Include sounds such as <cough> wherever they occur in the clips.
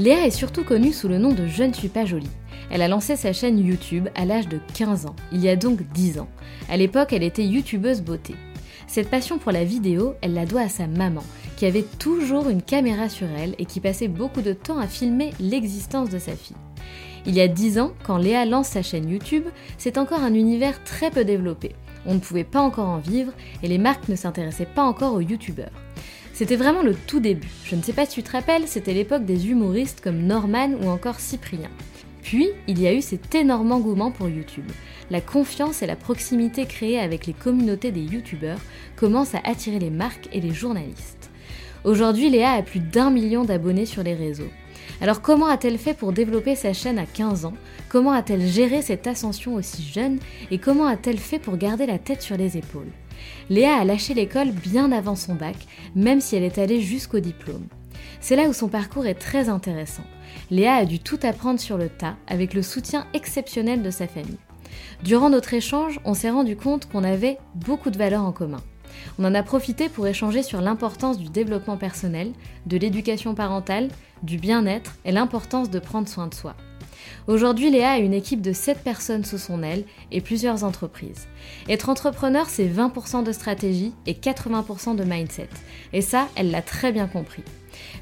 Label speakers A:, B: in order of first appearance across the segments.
A: Léa est surtout connue sous le nom de Je ne suis pas jolie. Elle a lancé sa chaîne YouTube à l'âge de 15 ans, il y a donc 10 ans. À l'époque, elle était youtubeuse beauté. Cette passion pour la vidéo, elle la doit à sa maman, qui avait toujours une caméra sur elle et qui passait beaucoup de temps à filmer l'existence de sa fille. Il y a 10 ans, quand Léa lance sa chaîne YouTube, c'est encore un univers très peu développé. On ne pouvait pas encore en vivre et les marques ne s'intéressaient pas encore aux youtubeurs. C'était vraiment le tout début. Je ne sais pas si tu te rappelles, c'était l'époque des humoristes comme Norman ou encore Cyprien. Puis, il y a eu cet énorme engouement pour YouTube. La confiance et la proximité créée avec les communautés des youtubeurs commencent à attirer les marques et les journalistes. Aujourd'hui, Léa a plus d'un million d'abonnés sur les réseaux. Alors comment a-t-elle fait pour développer sa chaîne à 15 ans? Comment a-t-elle géré cette ascension aussi jeune? Et comment a-t-elle fait pour garder la tête sur les épaules? Léa a lâché l'école bien avant son bac, même si elle est allée jusqu'au diplôme. C'est là où son parcours est très intéressant. Léa a dû tout apprendre sur le tas, avec le soutien exceptionnel de sa famille. Durant notre échange, on s'est rendu compte qu'on avait beaucoup de valeurs en commun. On en a profité pour échanger sur l'importance du développement personnel, de l'éducation parentale, du bien-être et l'importance de prendre soin de soi. Aujourd'hui, Léa a une équipe de 7 personnes sous son aile et plusieurs entreprises. Être entrepreneur, c'est 20% de stratégie et 80% de mindset. Et ça, elle l'a très bien compris.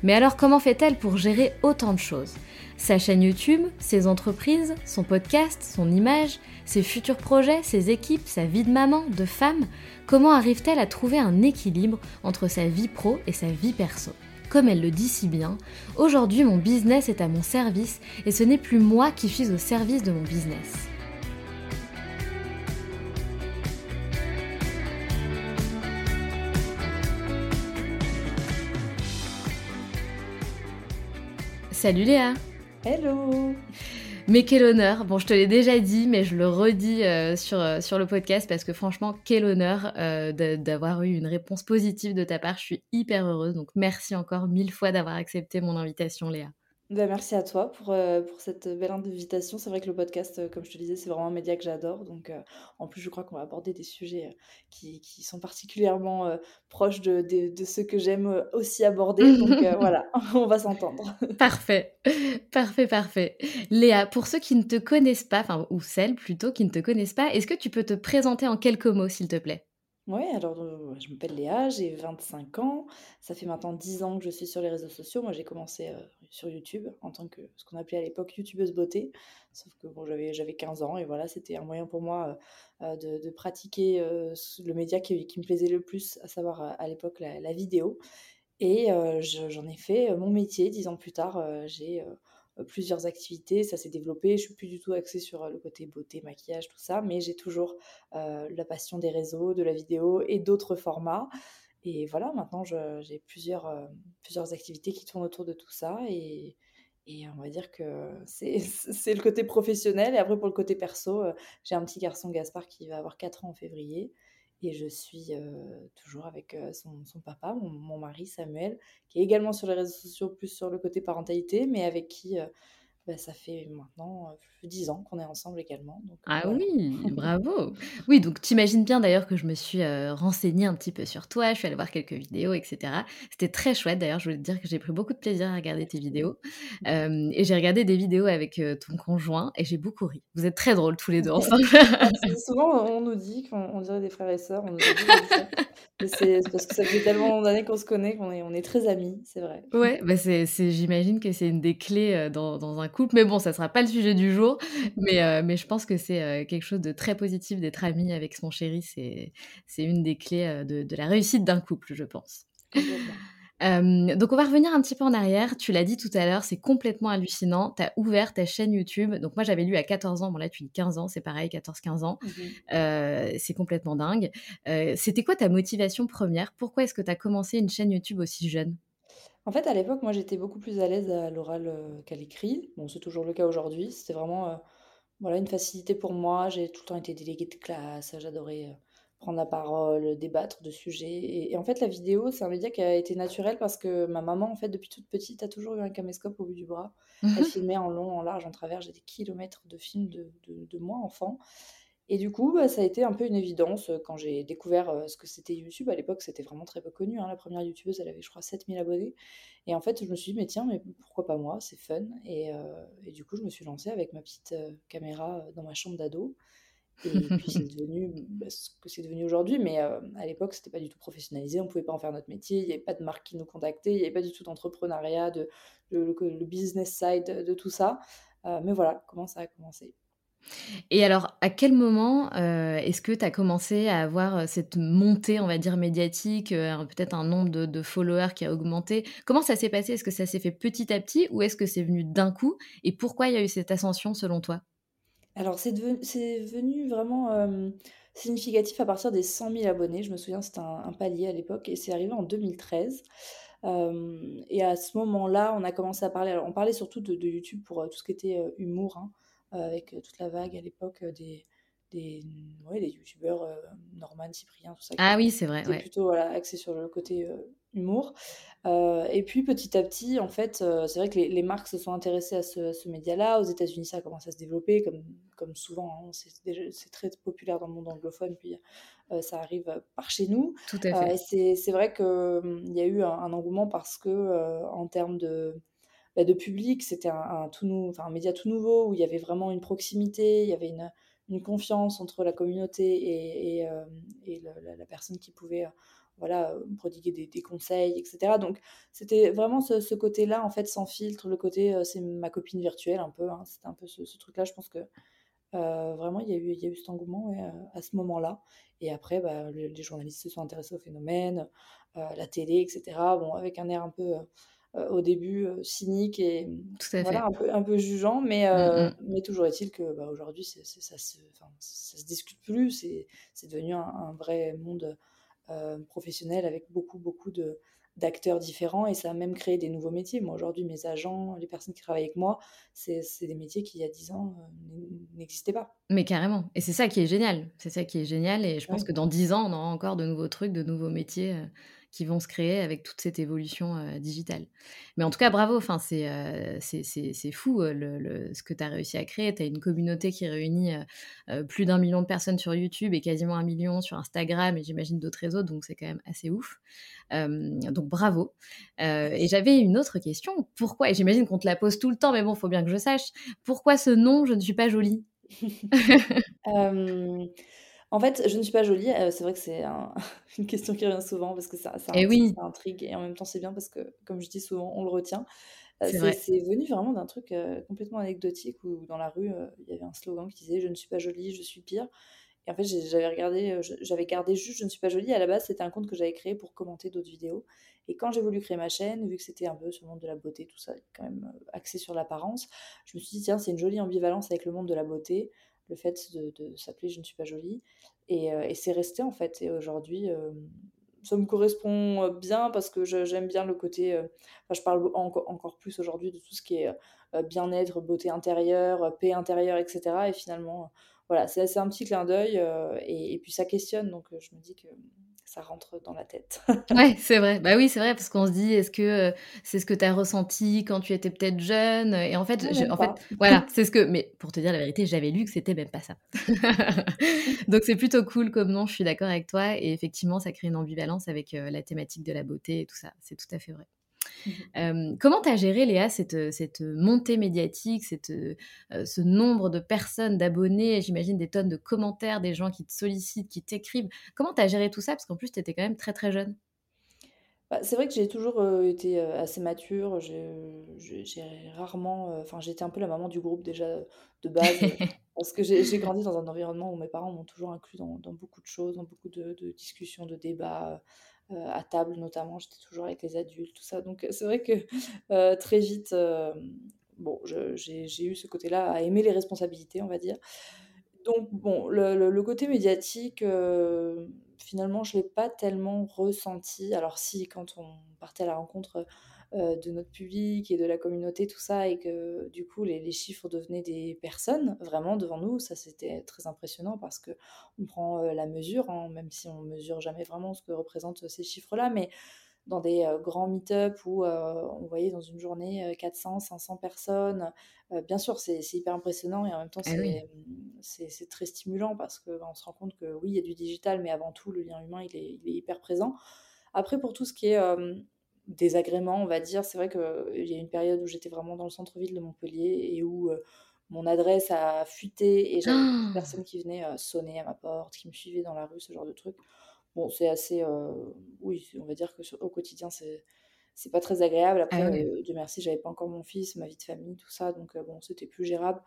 A: Mais alors comment fait-elle pour gérer autant de choses? Sa chaîne YouTube, ses entreprises, son podcast, son image, ses futurs projets, ses équipes, sa vie de maman, de femme? Comment arrive-t-elle à trouver un équilibre entre sa vie pro et sa vie perso? Comme elle le dit si bien, aujourd'hui mon business est à mon service et ce n'est plus moi qui suis au service de mon business. Salut Léa.
B: Hello
A: mais quel honneur Bon, je te l'ai déjà dit, mais je le redis euh, sur, euh, sur le podcast parce que franchement, quel honneur euh, d'avoir eu une réponse positive de ta part. Je suis hyper heureuse. Donc, merci encore mille fois d'avoir accepté mon invitation, Léa.
B: Bah, merci à toi pour, euh, pour cette belle invitation. C'est vrai que le podcast, euh, comme je te disais, c'est vraiment un média que j'adore. Donc, euh, en plus, je crois qu'on va aborder des sujets qui, qui sont particulièrement proches de, de, ceux que j'aime aussi aborder. Donc, <laughs> voilà, <laughs> on va s'entendre.
A: Parfait, <laughs> parfait, parfait. Léa, pour ceux qui ne te connaissent pas, enfin, ou celles plutôt qui ne te connaissent pas, est-ce que tu peux te présenter en quelques mots, s'il te plaît?
B: Oui, alors euh, je m'appelle Léa, j'ai 25 ans. Ça fait maintenant 10 ans que je suis sur les réseaux sociaux. Moi, j'ai commencé euh, sur YouTube en tant que ce qu'on appelait à l'époque youtubeuse beauté. Sauf que bon, j'avais, j'avais 15 ans et voilà, c'était un moyen pour moi euh, de, pratiquer le média qui, me plaisait le plus, à savoir à l'époque la, vidéo. Et j'en ai fait mon métier. Dix ans plus tard, j'ai plusieurs activités, ça s'est développé. Je suis plus du tout axée sur euh, le côté beauté, maquillage, tout ça, mais j'ai toujours euh, la passion des réseaux, de la vidéo et d'autres formats. Et voilà, maintenant j'ai plusieurs, plusieurs activités qui tournent autour de tout ça et, Et on va dire que c'est <laughs> le côté professionnel et après pour le côté perso, j'ai un petit garçon Gaspard qui va avoir 4 ans en février et je suis, heu, toujours avec, heu, son papa, mon mon mari Samuel, qui est également sur les réseaux sociaux, plus sur le côté parentalité, mais avec qui, bah, ça fait maintenant, heu, 10 ans qu'on est ensemble également, donc heu,
A: Ah
B: voilà.
A: oui, <laughs> bravo! Oui, donc tu imagines bien d'ailleurs que je me suis, heu, renseignée un petit peu sur toi, je suis allée voir quelques vidéos et cetera. C'était très chouette d'ailleurs, je voulais te dire que j'ai pris beaucoup de plaisir à regarder tes vidéos, et j'ai regardé des vidéos avec, ton conjoint et j'ai beaucoup ri. Vous êtes très drôles tous les 2 ensemble. <laughs>
B: Ah, souvent on nous dit qu'on on dirait des frères et sœurs, on nous dit c'est parce que ça fait tellement d'années qu'on se connaît qu'on est on est très amis, c'est vrai.
A: Ouais, bah, c'est j'imagine que c'est une des clés, dans dans un couple, mais bon, ça sera pas le sujet du jour, mais mais je pense que c'est, heu, quelque chose de très positif d'être ami avec son chéri, c'est c'est une des clés, heu, de de la réussite d'un couple, je pense. Donc on va revenir un petit peu en arrière. Tu l'as dit tout à l'heure, c'est complètement hallucinant. Tu as ouvert ta chaîne YouTube, donc moi j'avais lu à 14 ans, bon là tu dis 15 ans, c'est pareil, 14-15 ans.
B: Mmh
A: c'est complètement dingue. C'était quoi ta motivation première? Pourquoi est-ce que tu as commencé une chaîne YouTube aussi jeune?
B: En fait, à l'époque, moi, j'étais beaucoup plus à l'aise à l'oral, heu, qu'à l'écrit. Bon, c'est toujours le cas aujourd'hui. C'était vraiment, heu, voilà, une facilité pour moi. J'ai tout le temps été déléguée de classe, j'adorais, heu, prendre la parole, débattre de sujets et et en fait, la vidéo, c'est un média qui a été naturel parce que ma maman, en fait, depuis toute petite, a toujours eu un caméscope au bout du bras. Elle <laughs> filmait en long, en large, en travers. J'ai des kilomètres de films de de de moi enfant et du coup, bah, ça a été un peu une évidence, heu, quand j'ai découvert, heu, ce que c'était YouTube. À l'époque, c'était vraiment très peu connu, hein. La première youtubeuse, elle avait, je crois, 7 000 abonnés et en fait, je me suis dit: «Mais tiens, mais pourquoi pas moi? C'est fun» et et du coup, je me suis lancée avec ma petite, caméra, dans ma chambre d'ado et <laughs> puis c'est devenu, bah, ce que c'est devenu aujourd'hui mais à l'époque, c'était pas du tout professionnalisé. On pouvait pas en faire notre métier. Il y avait pas de marque qui nous contactait. Il y avait pas du tout d'entrepreneuriat, de le le co le business side de tout ça, mais voilà comment ça a commencé.
A: Et alors, à quel moment, heu, est-ce que tu as commencé à avoir, heu, cette montée, on va dire, médiatique, un peut-être un nombre de followers qui a augmenté? Comment ça s'est passé? Est-ce que ça s'est fait petit à petit ou est-ce que c'est venu d'un coup? Et pourquoi il y a eu cette ascension selon toi?
B: Alors c'est venu vraiment, significatif à partir des 100 000 abonnés. Je me souviens, c'était un palier à l'époque et c'est arrivé en 2013. Hem et à ce moment-là, on a commencé à parler alors on parlait surtout de YouTube pour, tout ce qui était, humour, hein, avec, heu, toute la vague à l'époque, heu, des des, ouais, des youtubeurs, Norman, Cyprien, tout ça
A: Ah oui, c'est vrai, ouais.
B: plutôt, voilà, axés sur le côté, humour. Et puis petit à petit, en fait, c'est vrai que les les marques se sont intéressées à ce média-là. Aux États-Unis, ça a commencé à se développer comme comme souvent, hein, c'est très populaire dans le monde anglophone, puis, ça arrive, par chez nous.
A: Tout à fait.
B: c'est c'est vrai que, mmh, il y a eu un un engouement parce que, en termes de, bah, de public, c'était un un tout nou un média tout nouveau où il y avait vraiment une proximité, il y avait une confiance entre la communauté et le la personne qui pouvait, heu, voilà, heu, prodiguer des conseils et cetera. Donc c'était vraiment ce côté-là, en fait, sans filtre, le côté, c'est ma copine virtuelle un peu, hein. C'était un peu ce truc-là. Je pense que, vraiment il y a eu y a eu cet engouement, à ce moment-là et après, bah, le les journalistes se sont intéressés au phénomène, la télé et cetera. Bon, avec un air un peu, au début, heu, cynique et voilà, un peu un peu jugeant, mais
A: Mmh
B: heu,
A: mh.
B: mais toujours est-il que, bah, aujourd'hui, ça se ça se discute plus. C'est devenu un un vrai monde, professionnel avec beaucoup, beaucoup de d'acteurs différents et ça a même créé des nouveaux métiers. Moi, aujourd'hui, mes agents, les personnes qui travaillent avec moi, c'est des métiers qui, il y a 10 ans, n'existaient pas.
A: Mais carrément et c'est ça qui est génial. C'est ça qui est génial et je pense que dans 10 ans, on aura encore de nouveaux trucs, de nouveaux métiers, qui vont se créer avec toute cette évolution, heu, digitale. Mais en tout cas, bravo, enfin, c'est, heu, c'est fou, le le ce que tu as réussi à créer. Tu as une communauté qui réunit, heu, plus d'1 000 000 de personnes sur YouTube et quasiment 1 000 000 sur Instagram et j'imagine d'autres réseaux, donc c'est quand même assez ouf. Donc bravo. Et j'avais une autre question. Pourquoi et j'imagine qu'on te la pose tout le temps, mais bon, il faut bien que je sache. Pourquoi ce nom «Je ne suis pas jolie»? <laughs>
B: En fait, je ne suis pas jolie, heu, c'est vrai que c'est un <laughs> une question qui revient souvent parce que ça ça
A: Et
B: inti
A: oui,
B: ça intrigue et en même temps, c'est bien parce que, comme je dis souvent, on le retient. Heu,
A: c'est
B: c'est venu vraiment d'un truc, heu, complètement anecdotique où dans la rue, il y avait un slogan qui disait: «Je ne suis pas jolie, je suis pire» et en fait, j'avais regardé, j'avais gardé juste «Je ne suis pas jolie». À la base, c'était un compte que j'avais créé pour commenter d'autres vidéos. Et quand j'ai voulu créer ma chaîne, vu que c'était un peu sur le monde de la beauté, tout ça, quand même, axé sur l'apparence, je me suis dit: «Tiens, c'est une jolie ambivalence avec le monde de la beauté, le fait de s'appeler "Je ne suis pas jolie" et et c'est resté, en fait et aujourd'hui, hem, ça me correspond, bien parce que j'aime bien le côté, enfin, je parle enco encore plus aujourd'hui de tout ce qui est, bien-être, beauté intérieure, paix intérieure, etc. Et finalement, voilà, c'est un petit clin d'œil et, puis ça questionne. Donc je me dis que ça rentre dans la tête. <laughs>
A: ouais, c'est vrai. Bah oui, c'est vrai, parce qu'on se dit, est-ce que c'est ce que tu as ressenti quand tu étais peut-être jeune? Et en fait, en fait voilà, <laughs> c'est ce que. Mais pour te dire la vérité, j'avais lu que c'était même pas ça. <laughs> Donc c'est plutôt cool comme nom, je suis d'accord avec toi. Et effectivement, ça crée une ambivalence avec la thématique de la beauté et tout ça. C'est tout à fait vrai. Mmh comment tu as géré, Léa, cette, cette montée médiatique, cette, ce nombre de personnes, d'abonnés, j'imagine des tonnes de commentaires, des gens qui te sollicitent, qui t'écrivent Comment tu as géré tout ça? Parce qu'en plus, tu étais quand même très très jeune.
B: Bah, c'est vrai que j'ai toujours été assez mature. J'ai rarement. Enfin, j'étais un peu la maman du groupe déjà de base. <laughs> parce que j'ai grandi dans un environnement où mes parents m'ont toujours inclus dans, dans, beaucoup de choses, dans beaucoup de, de discussions, de débats. Euh, à table notamment, j'étais toujours avec les adultes, tout ça. Donc c'est vrai que <laughs> euh, très vite, euh, bon, j'ai eu ce côté-là à aimer les responsabilités, on va dire. Donc bon, le, côté médiatique, finalement, je ne l'ai pas tellement ressenti. Alors si, quand on partait à la rencontre euh, de notre public et de la communauté, tout ça, et que du coup les, chiffres devenaient des personnes vraiment devant nous. Ça, c'était très impressionnant parce que on prend euh, la mesure, hein, même si on mesure jamais vraiment ce que représentent ces chiffres-là, mais dans des euh, grands meet-up où on voyait dans une journée 400, 500 personnes. bien sûr, c'est hyper impressionnant et en même temps, eh c'est très stimulant parce qu'on bah, se rend compte que oui, il y a du digital, mais avant tout, le lien humain, il est, il est hyper présent. Après, pour tout ce qui est désagréments, on va dire. C'est vrai qu'il y a une période où j'étais vraiment dans le centre-ville de Montpellier et où mon adresse a fuité et j'avais une personne qui venait sonner à ma porte, qui me suivait dans la rue, ce genre de truc. Bon, c'est assez. oui, on va dire que au quotidien, c'est. C'est pas très agréable. Après, ah Dieu merci, j'avais pas encore mon fils, ma vie de famille, tout ça. Donc, bon, c'était plus gérable.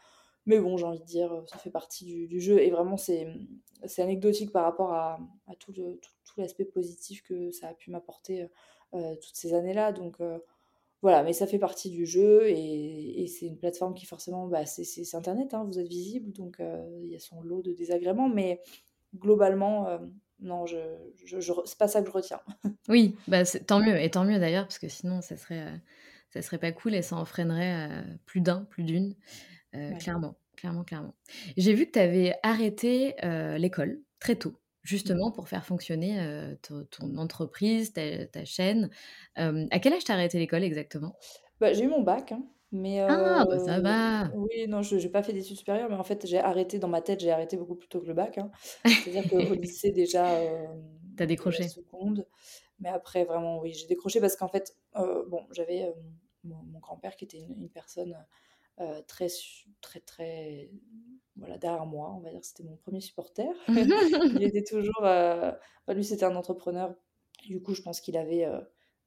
B: Mais bon, j'ai envie de dire, ça fait partie du, jeu. Et vraiment, c'est anecdotique par rapport à, tout l'aspect tout, positif que ça a pu m'apporter euh, toutes ces années-là. Donc euh, voilà, mais ça fait partie du jeu et, c'est une plateforme qui forcément, bah, c'est Internet, hein, vous êtes visible, donc euh, il y a son lot de désagréments, mais globalement, non, je, je, c'est pas ça que je retiens. <laughs>
A: oui, bah, tant mieux, et tant mieux d'ailleurs, parce que sinon, ça serait, ça serait pas cool et ça en freinerait plus d'un, plus d'une, clairement, clairement, clairement. J'ai vu que tu avais arrêté l'école très tôt justement pour faire fonctionner ton, entreprise, ta, chaîne. à quel âge t'as arrêté l'école exactement?
B: Bah, J'ai eu mon bac, hein, mais...
A: Ah, bah ça va
B: Oui, non, je n'ai pas fait d'études supérieures, mais en fait, j'ai arrêté, dans ma tête, j'ai arrêté beaucoup plus tôt que le bac. Hein. C'est-à-dire qu'au <laughs> lycée, déjà...
A: T'as décroché
B: seconde. Mais après, vraiment, oui, j'ai décroché parce qu'en fait, bon, j'avais mon, grand-père qui était une personne très, très, très voilà, derrière moi, on va dire c'était mon premier supporter. <laughs> <laughs> il était toujours. Euh, lui, c'était un entrepreneur. Du coup, je pense qu'il avait euh,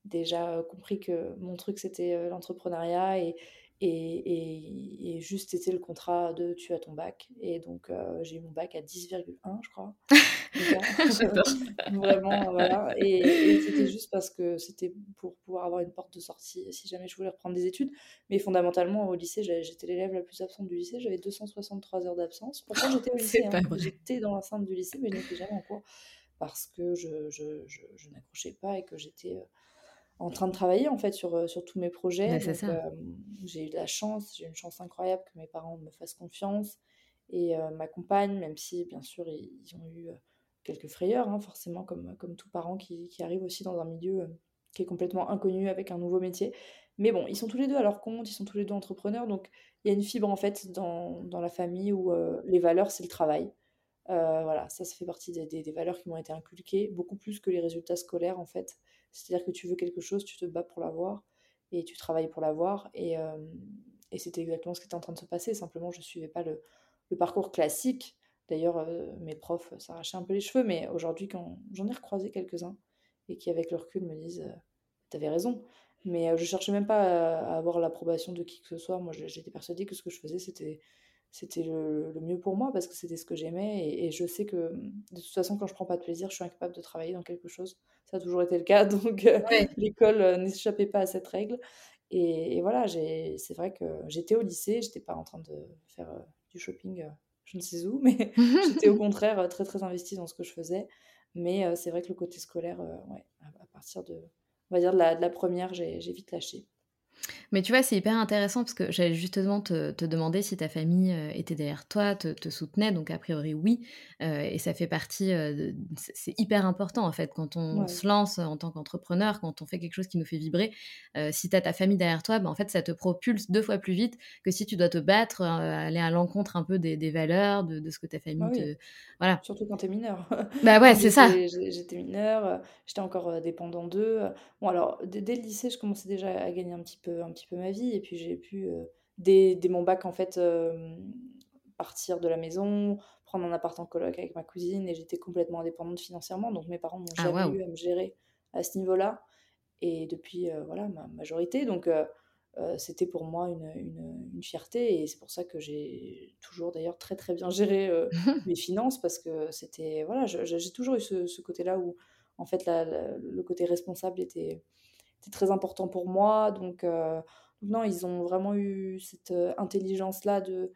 B: déjà compris que mon truc, c'était euh, l'entrepreneuriat et, et, et, juste c'était le contrat de tu as ton bac. Et donc, j'ai eu mon bac à 10,1, je crois. <laughs> <laughs> <laughs> Vraiment, voilà. Et, c'était juste parce que c'était pour pouvoir avoir une porte de sortie si jamais je voulais reprendre des études. Mais fondamentalement, au lycée, j'étais l'élève la plus absente du lycée. J'avais 263 heures d'absence. Pourtant, j'étais au <laughs> lycée. Hein. J'étais dans l'enceinte du lycée, mais je n'étais jamais en cours parce que je, je, je, n'accrochais pas et que j'étais euh, en train de travailler en fait sur, euh, sur tous mes projets. Euh, j'ai eu de la chance, j'ai eu une chance incroyable que mes parents me fassent confiance et m'accompagnent, même si bien sûr ils, ils ont eu quelques frayeurs, hein, forcément, comme, comme tout parent qui, qui, arrive aussi dans un milieu euh, qui est complètement inconnu avec un nouveau métier. Mais bon, ils sont tous les deux à leur compte, ils sont tous les deux entrepreneurs, donc il y a une fibre en fait dans, dans la famille où euh, les valeurs, c'est le travail. Euh, voilà, ça, ça fait partie des, des, valeurs qui m'ont été inculquées, beaucoup plus que les résultats scolaires en fait. C'est-à-dire que tu veux quelque chose, tu te bats pour l'avoir et tu travailles pour l'avoir. Et, et c'était exactement ce qui était en train de se passer, simplement je ne suivais pas le, le parcours classique D'ailleurs, euh, mes profs s'arrachaient un peu les cheveux, mais aujourd'hui, quand j'en ai recroisé quelques-uns et qui, avec le recul, me disent euh, T'avais raison. Mais euh, je cherchais même pas à, avoir l'approbation de qui que ce soit. Moi, j'étais persuadée que ce que je faisais, c'était c'était le, mieux pour moi parce que c'était ce que j'aimais et, je sais que de toute façon quand je prends pas de plaisir je suis incapable de travailler dans quelque chose ça a toujours été le cas <laughs> donc l'école n'échappait pas à cette règle et, et voilà c'est vrai que j'étais au lycée j'étais pas en train de faire du shopping je ne sais où, mais <laughs> <laughs> j'étais au contraire euh, très très investie dans ce que je faisais. Mais euh, c'est vrai que le côté scolaire, euh, ouais, à, partir de, on va dire de la, première, j'ai vite lâché.
A: Mais tu vois, c'est hyper intéressant parce que j'allais justement te, te demander si ta famille euh, était derrière toi, te, te soutenait. Donc, a priori, oui. Euh, et ça fait partie. euh, c'est hyper important, en fait, quand on
B: Ouais.
A: se lance en tant qu'entrepreneur, quand on fait quelque chose qui nous fait vibrer. euh, si tu as ta famille derrière toi, ben, en fait, ça te propulse deux fois plus vite que si tu dois te battre, aller à l'encontre un peu des, des valeurs, de, de ce que ta
B: Ah
A: famille
B: oui.
A: te. Voilà.
B: Surtout quand tu es mineur. <laughs>
A: Bah ouais, c'est ça.
B: j'étais mineure, j'étais encore, dépendant d'eux. Bon alors dès dès le lycée, je commençais déjà à gagner un petit peu un petit peu ma vie. Et puis j'ai pu, heu, dès dès mon bac en fait, hem, partir de la maison, prendre un appart en coloc avec ma cousine. Et j'étais complètement indépendante financièrement. Donc mes parents n'ont
A: Ah,
B: jamais
A: waouh.
B: eu à me gérer à ce niveau-là. Et depuis, heu, voilà ma majorité. Donc c'était pour moi une, une, une fierté. Et c'est pour ça que j'ai toujours d'ailleurs très, très bien géré, <laughs> mes finances. Parce que c'était voilà, j'ai toujours eu ce ce côté-là où en fait la la le côté responsable était était très important pour moi donc heu, donc non, ils ont vraiment eu cette, heu, intelligence-là de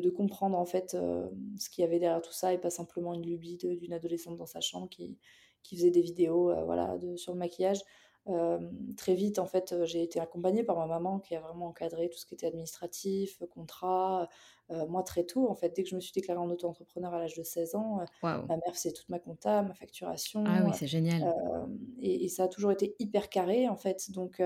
B: de comprendre en fait, hem, ce qu'il y avait derrière tout ça et pas simplement une lubie d'une adolescente dans sa chambre qui qui faisait des vidéos, voilà, sur le maquillage. Très vite en fait, j'ai été accompagnée par ma maman qui a vraiment encadré tout ce qui était administratif, contrat, moi très tôt en fait. Dès que je me suis déclarée en auto-entrepreneur à l'âge de 16 ans, ma mère faisait toute ma compta, ma
A: Ah
B: facturation,
A: oui,
B: heu,
A: c'est génial.
B: et et ça a toujours été hyper carré en fait donc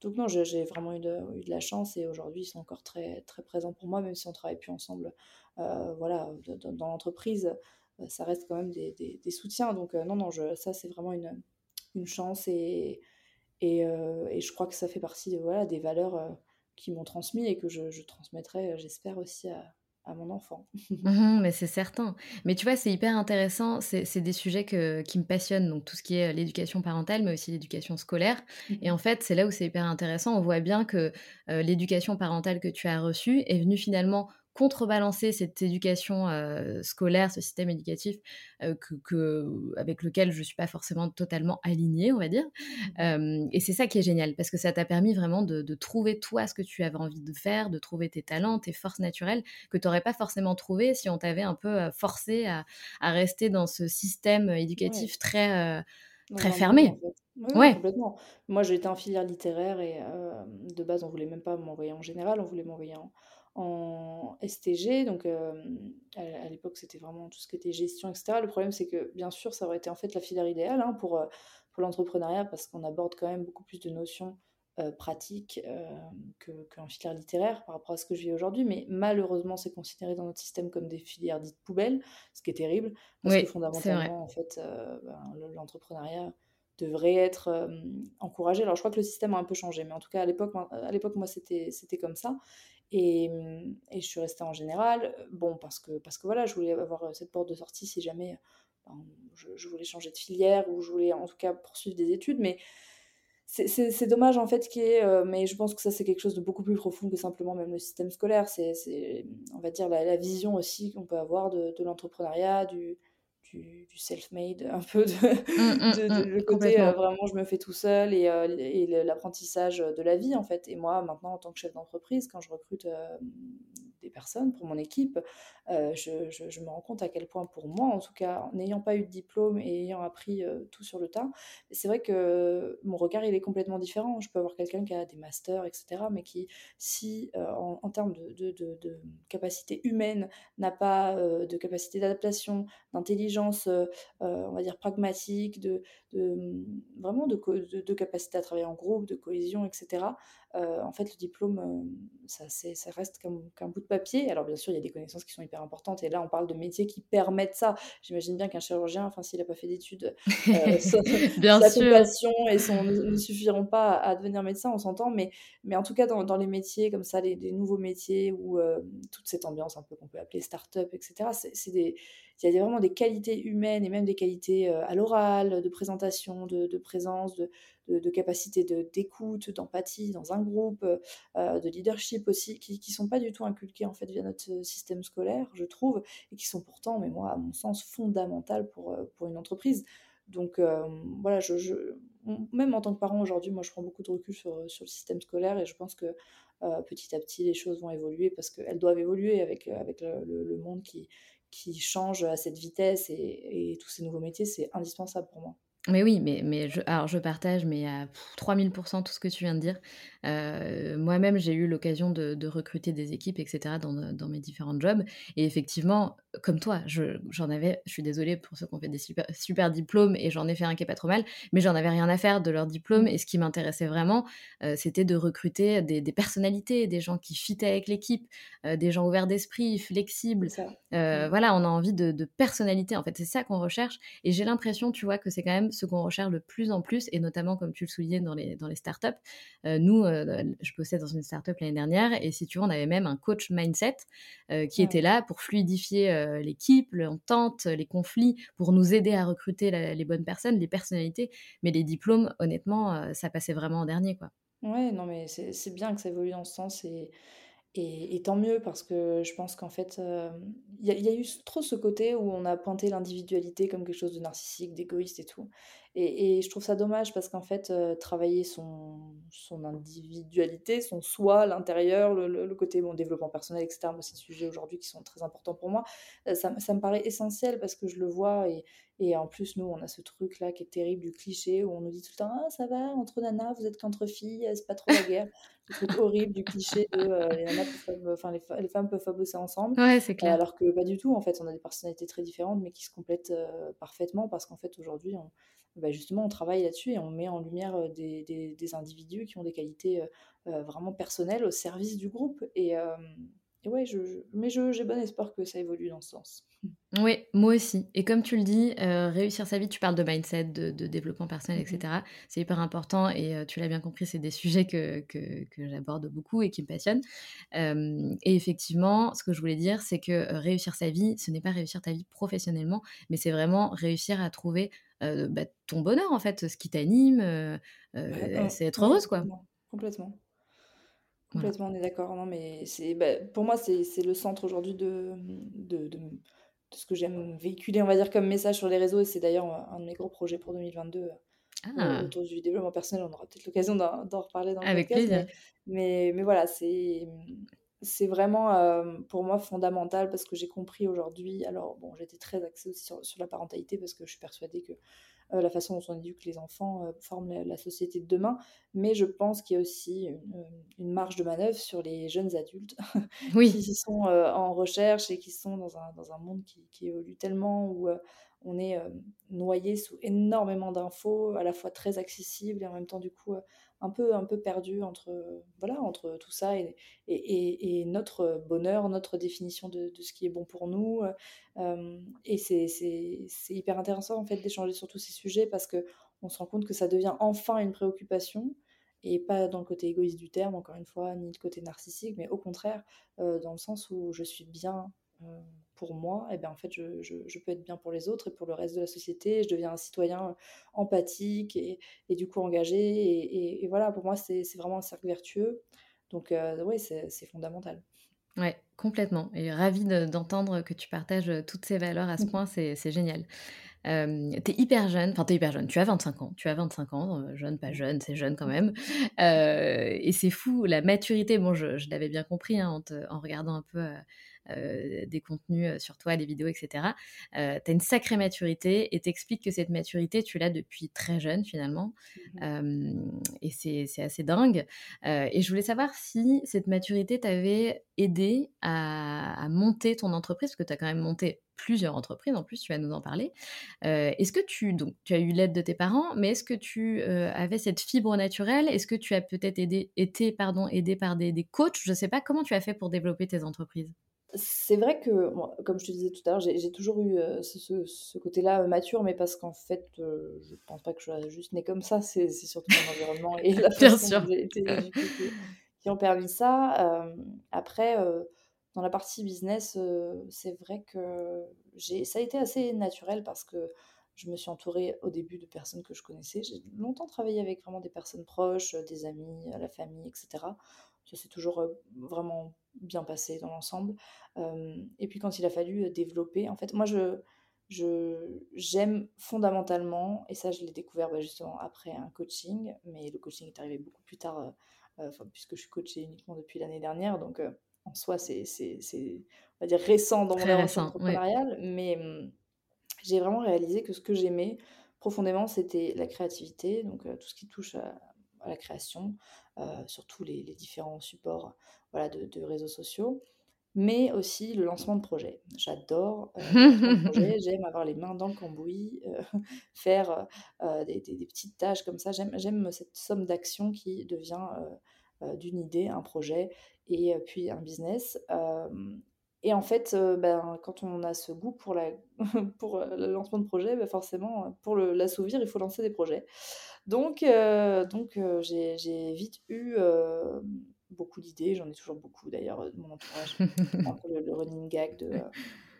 B: donc non, j'ai vraiment eu de eu de la chance et aujourd'hui, ils sont encore très très présents pour moi même si on travaille plus ensemble, voilà, de dans dans l'entreprise, ça reste quand même des des des soutiens donc non, non, je ça c'est vraiment une, une chance et et heu et je crois que ça fait partie, voilà, des valeurs, heu, qu'ils m'ont transmis et que je je transmettrai, heu, j'espère aussi à à mon enfant. <laughs>
A: Mmh mais c'est certain. Mais tu vois, c'est hyper intéressant, c'est des sujets que qui me passionnent, donc tout ce qui est, l'éducation parentale, mais aussi l'éducation scolaire
B: Mmh
A: et en fait, c'est là où c'est hyper intéressant. On voit bien que, l'éducation parentale que tu as reçue est venue finalement contrebalancer cette éducation, heu, scolaire, ce système éducatif, que que avec lequel je suis pas forcément totalement alignée, on va dire.
B: Mmh
A: Hem et c'est ça qui est génial parce que ça t'a permis vraiment de de trouver toi ce que tu avais envie de faire, de trouver tes talents, tes forces naturelles que tu aurais pas forcément trouvé si on t'avait un peu, forcé à à rester dans ce système,
B: Ouais,
A: éducatif très, très
B: en
A: fermé.
B: fait. Oui,
A: Ouais.
B: complètement. Moi, j'étais en filière littéraire et de base, on voulait même pas m'envoyer en général, on voulait m'envoyer en en STG donc hem, à à l'époque, c'était vraiment tout ce qui était gestion et cetera. Le problème, c'est que, bien sûr, ça aurait été en fait la filière idéale, hein, pour, heu, pour l'entrepreneuriat parce qu'on aborde quand même beaucoup plus de notions, heu, pratiques, hem, que qu'en filière littéraire par rapport à ce que je vis aujourd'hui. Mais malheureusement, c'est considéré dans notre système comme des filières dites poubelles, ce qui est terrible parce que
A: Oui,
B: fondamentalement, en fait, ben, le l'entrepreneuriat devrait être, encouragé. Alors je crois que le système a un peu changé, mais en tout cas à l'époque, moi à l'époque, moi, c'était c'était comme ça et mmh et je suis restée en général, heu, bon parce que parce que voilà, je voulais avoir, heu, cette porte de sortie si jamais, ben, je voulais changer de filière ou je voulais en tout cas poursuivre des études, mais c'est dommage en fait heu mais je pense que ça c'est quelque chose de beaucoup plus profond que simplement même le système scolaire. C'est on va dire la la vision aussi qu'on peut avoir de de l'entrepreneuriat, du du du self-made, un peu de de de
A: mmh,
B: le côté,
A: complètement.
B: vraiment je me fais tout seul et heu, l et l'apprentissage, de la vie en fait. Et moi maintenant en tant que chef d'entreprise, quand je recrute, hem, des personnes pour mon équipe, heu, je me rends compte à quel point pour moi en tout cas, n'ayant pas eu de diplôme et ayant appris, heu, tout sur le tas, c'est vrai que mon regard, il est complètement différent. Je peux avoir quelqu'un qui a des masters, et cetera, mais qui, si, heu, en termes de de de capacité humaine, n'a pas, de capacité d'adaptation, d'intelligence, on va dire pragmatique, de mmh, vraiment de capacité à travailler en groupe, de cohésion, et cetera, heu, en fait, le diplôme, ça reste qu'un qu'un bout de papier. Alors bien sûr, il y a des connaissances qui sont hyper importantes et là, on parle de métiers qui permettent ça. J'imagine bien qu'un chirurgien, enfin, s'il a pas fait d'études, <laughs>
A: Bien
B: sa
A: sûr.
B: compassion et son ne ne suffiront pas à devenir médecin, on s'entend, mais mais en tout cas dans dans les métiers comme ça, les les nouveaux métiers où, hem, toute cette ambiance un peu qu'on peut appeler start-up et cetera, c'est des il y a vraiment des qualités humaines et même des qualités, heu, à l'oral, de présentation, de de présence, de de de capacité d'écoute, d'empathie dans un groupe, heu, de leadership aussi, qui qui sont pas du tout inculquées en fait via notre, système scolaire, je trouve et qui sont pourtant, mais moi à mon sens, fondamentales pour, heu, pour une entreprise. Donc hem, voilà, je même en tant que parent aujourd'hui, moi je prends beaucoup de recul sur, heu, sur le système scolaire et je pense que, petit à petit les choses vont évoluer parce qu'elles doivent évoluer avec, avec le monde qui qui change à cette vitesse et tous ces nouveaux métiers, c'est indispensable pour moi.
A: Mais oui, mais mais je alors je partage, mais à 3000% tout ce que tu viens de dire. Heu, moi-même, j'ai eu l'occasion de de recruter des équipes et cetera dans mes différents jobs et effectivement, comme toi, je j'en avais je suis désolée pour ceux qui ont fait des super super diplômes et j'en ai fait un qui est pas trop mal, mais j'en avais rien à faire de leur diplôme et ce qui m'intéressait vraiment, heu, c'était de recruter des des personnalités, des gens qui fitaient avec l'équipe, heu, des gens ouverts d'esprit, flexibles.
B: ça.
A: Voilà, on a envie de de personnalité, en fait, c'est ça qu'on recherche et j'ai l'impression, tu vois, que c'est quand même ce qu'on recherche de plus en plus et notamment comme tu le soulignais dans les dans les startups. Heu, nous, heu, je bossais dans une startup l'année dernière et si tu veux, on avait même un coach mindset, heu, qui était là pour fluidifier, l'équipe, l'entente, les conflits, pour nous aider à recruter la les bonnes personnes, les personnalités. Mais les diplômes, honnêtement, ça passait vraiment en dernier, quoi.
B: Ouais, non, mais c'est c'est bien que ça évolue dans ce sens et Et tant mieux parce que je pense qu'en fait, hem, il y a eu trop ce côté où on a pointé l'individualité comme quelque chose de narcissique, d'égoïste et tout et et je trouve ça dommage parce qu'en fait, heu, travailler son son individualité, son soi, l'intérieur, le le le côté, bon, développement personnel et cetera, moi, c'est des sujets aujourd'hui qui sont très importants pour moi. Heu, ça me ça me paraît essentiel parce que je le vois et et en plus, nous, on a ce truc-là qui est terrible du cliché où on nous dit tout le temps: «Ah ça va, entre nanas, vous êtes qu'entre filles, c'est pas trop la guerre». <laughs> Le truc horrible du cliché de, heu, les nanas peuvent enfin les les femmes peuvent pas bosser ensemble,
A: Ouais, c'est clair.
B: alors que pas du tout en fait. On a des personnalités très différentes mais qui se complètent, parfaitement parce qu'en fait aujourd'hui on bah, justement on travaille là-dessus et on met en lumière, des individus qui ont des qualités, heu, vraiment personnelles au service du groupe et ouais je je mais j'ai bon espoir que ça évolue dans ce sens.
A: Oui, moi aussi et comme tu le dis, heu, réussir sa vie tu parles de mindset, de de développement personnel et
B: Mmh mh.
A: cetera. C'est hyper important et heu, tu l'as bien compris, c'est des sujets que que que j'aborde beaucoup et qui me passionnent. Hem et effectivement, ce que je voulais dire, c'est que, réussir sa vie, ce n'est pas réussir ta vie professionnellement, mais c'est vraiment réussir à trouver, bah, ton bonheur, en fait, ce qui t'anime,
B: Ouais,
A: c'est être heureuse, quoi.
B: complètement, complètement.
A: Voilà.
B: Complètement, on est d'accord. Non, mais c'est bah, pour moi, c'est c'est le centre aujourd'hui de, de de ce que j'aime véhiculer, on va dire, comme message sur les réseaux et c'est d'ailleurs, un de mes gros projets pour 2022, heu, au
A: Ah!
B: autour du développement personnel. On aura peut-être l'occasion d'en d'en reparler dans le
A: Avec
B: podcast, mais
A: plaisir.
B: mais mais voilà, c'est, c'est vraiment, hem, pour moi fondamental parce que j'ai compris aujourd'hui alors bon, j'étais très axée aussi sur sur la parentalité parce que je suis persuadée que la façon dont on éduque les enfants, heu, forme la la société de demain. Mais je pense qu'il y a aussi une, une marge de manœuvre sur les jeunes adultes <laughs> qui sont, en recherche et qui sont dans un dans un monde qui qui évolue tellement, où, on est, noyé sous énormément d'infos, à la fois très accessibles et en même temps, du coup, un peu un peu perdu entre, voilà, entre tout ça et notre bonheur, notre définition de ce qui est bon pour nous, heu, hem et c'est c'est c'est hyper intéressant, en fait, d'échanger sur tous ces sujets parce qu'on se rend compte que ça devient enfin une préoccupation et pas dans le côté égoïste du terme, encore une fois, ni le côté narcissique, mais au contraire, heu, dans le sens où je suis bien, pour moi et ben, en fait, je je je peux être bien pour les autres et pour le reste de la société. Je deviens un citoyen, empathique et et du coup engagé. Et et et voilà, pour moi, c'est vraiment un cercle vertueux. Donc heu, ouais, c'est fondamental.
A: ouais, complètement. Et ravie de d'entendre que tu partages, heu, toutes ces valeurs à ce <laughs> point, c'est génial. Hem, tu hyper jeune, enfin tu hyper jeune, tu as 25 ans. Tu as 25 ans, jeune, pas jeune, c'est jeune quand même, et c'est fou la maturité, bon je je l'avais bien compris, hein, en te en regardant un peu, des contenus, heu, sur toi, des vidéos et cetera. Heu, tu as une sacrée maturité et tu que cette maturité, tu l'as depuis très jeune finalement,
B: Mmh
A: et c'est assez dingue, et je voulais savoir si cette maturité t'avait aidé à à monter ton entreprise, parce que tu as quand même monté plusieurs entreprises en plus, tu vas nous en parler. Est-ce que tu donc tu as eu l'aide de tes parents, mais est-ce que tu, avais cette fibre naturelle? Est-ce que tu as peut-être aidé été pardon, aidé par des des coachs? Je sais pas, comment tu as fait pour développer tes entreprises?
B: C'est vrai que comme je te disais tout à l'heure, j'ai toujours eu, heu, ce côté-là, heu, mature, mais parce qu'en fait, heu, je pense pas que je sois juste née comme ça. C'est surtout mon environnement et la <laughs>
A: Bien
B: façon dont j'ai été éduquée qui ont permis ça. Hem, après, dans la partie business, c'est vrai que ça a été assez naturel parce que je me suis entourée au début de personnes que je connaissais. J'ai longtemps travaillé avec vraiment des personnes proches, des amis, la famille et cetera. Ça s'est toujours, vraiment bien passé dans l'ensemble. Et puis quand il a fallu, développer en fait, moi je je j'aime fondamentalement et ça je l'ai découvert, bah, justement après un coaching, mais le coaching est arrivé beaucoup plus tard, enfin puisque je suis coachée uniquement depuis l'année dernière donc en soi c'est on va dire récent dans mon aventure
A: ouais.
B: entrepreneuriale mais mmh, j'ai vraiment réalisé que ce que j'aimais, profondément, c'était la créativité, donc tout ce qui touche à, la création, sur tous les, différents supports voilà, de, réseaux sociaux mais aussi le lancement de projets. J'adore euh, <laughs> j'aime avoir les mains dans le cambouis, <laughs> faire des, petites tâches comme ça. J'aime cette somme d'action qui devient d'une idée, un projet et puis un business. et en fait, ben, quand on a ce goût pour, la, <laughs> pour le lancement de projet, ben, forcément, pour l'assouvir, il faut lancer des projets. Donc, donc j'ai vite eu beaucoup d'idées, j'en ai toujours beaucoup d'ailleurs euh, de mon entourage. <laughs> un peu le, running gag de euh,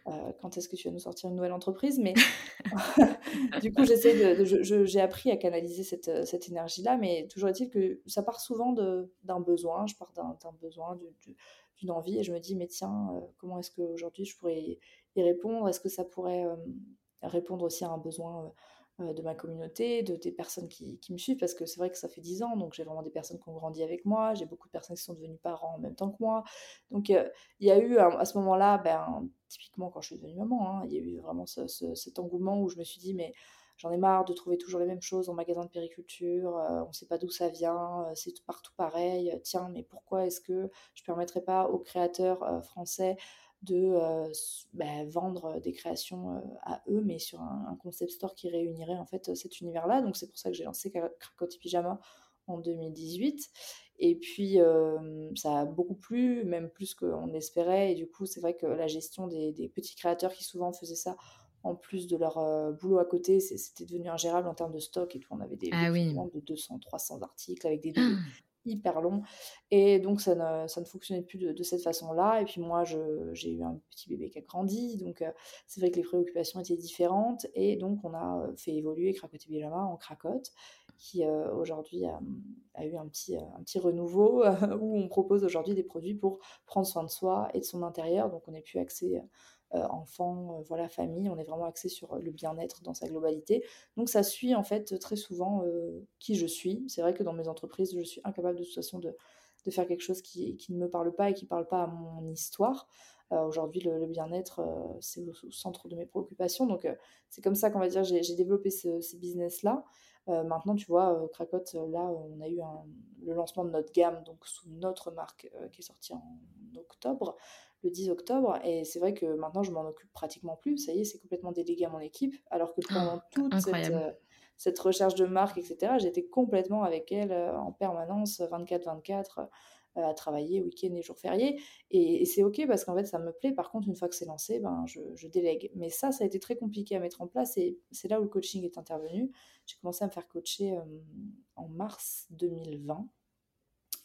B: euh, quand est-ce que tu vas nous sortir une nouvelle entreprise? Mais <laughs> du coup, j'essaie de, j'ai appris à canaliser cette, cette énergie-là, mais toujours est-il que ça part souvent d'un besoin. Je pars d'un besoin, d'une envie, et je me dis, mais tiens, comment est-ce qu'aujourd'hui je pourrais y répondre? Est-ce que ça pourrait répondre aussi à un besoin euh, de ma communauté, de, des personnes qui, me suivent, parce que c'est vrai que ça fait 10 ans, donc j'ai vraiment des personnes qui ont grandi avec moi, j'ai beaucoup de personnes qui sont devenues parents en même temps que moi. Donc euh, il y a eu à ce moment-là, ben, typiquement quand je suis devenue maman, hein, il y a eu vraiment cet engouement où je me suis dit, mais j'en ai marre de trouver toujours les mêmes choses en magasin de périculture, euh, on ne sait pas d'où ça vient, c'est partout pareil, tiens, mais pourquoi est-ce que je ne permettrais pas aux créateurs français de bah, vendre des créations à eux, mais sur un, concept store qui réunirait en fait cet univers-là. Donc c'est pour ça que j'ai lancé Cracotti Pyjama en 2018. Et puis ça a beaucoup plu, même plus qu'on espérait. Et du coup, c'est vrai que la gestion des, petits créateurs qui souvent faisaient ça en plus de leur boulot à côté, c'était devenu ingérable en termes de stock et tout. On avait des, ah de 200, 300 articles avec des données hyper long. Et donc, ça ne, ça ne fonctionnait plus de, cette façon-là. Et puis, moi, j'ai eu un petit bébé qui a grandi. Donc, euh, c'est vrai que les préoccupations étaient différentes. Et donc, on a euh, fait évoluer Cracotte et en Cracotte, qui euh, aujourd'hui a, a, eu un petit, un petit renouveau <laughs> où on propose aujourd'hui des produits pour prendre soin de soi et de son intérieur. Donc, on n'est plus axé enfants, euh, voilà, famille. On est vraiment axé sur le bien-être dans sa globalité. Donc ça suit en fait très souvent euh, qui je suis. C'est vrai que dans mes entreprises, je suis incapable de toute façon de, de faire quelque chose qui, qui, ne me parle pas et qui ne parle pas à mon histoire. Aujourd'hui, le, bien-être, c'est au, centre de mes préoccupations. Donc, c'est comme ça qu'on va dire, j'ai développé ce, ces business-là. maintenant, tu vois, Cracotte, là, on a eu le lancement de notre gamme, donc sous notre marque, qui est sortie en octobre le 10 octobre. Et c'est vrai que maintenant, je m'en occupe pratiquement plus. Ça y est, c'est complètement délégué à mon équipe. Alors que pendant ah, toute euh, cette, recherche de marque, etc., j'étais complètement avec elle euh, en permanence, 24-24, euh, à travailler week-end et jours fériés. Et, c'est OK parce qu'en fait, ça me plaît. Par contre, une fois que c'est lancé, ben, je, délègue. Mais ça, ça a été très compliqué à mettre en place. Et c'est là où le coaching est intervenu. J'ai commencé à me faire coacher en mars 2020.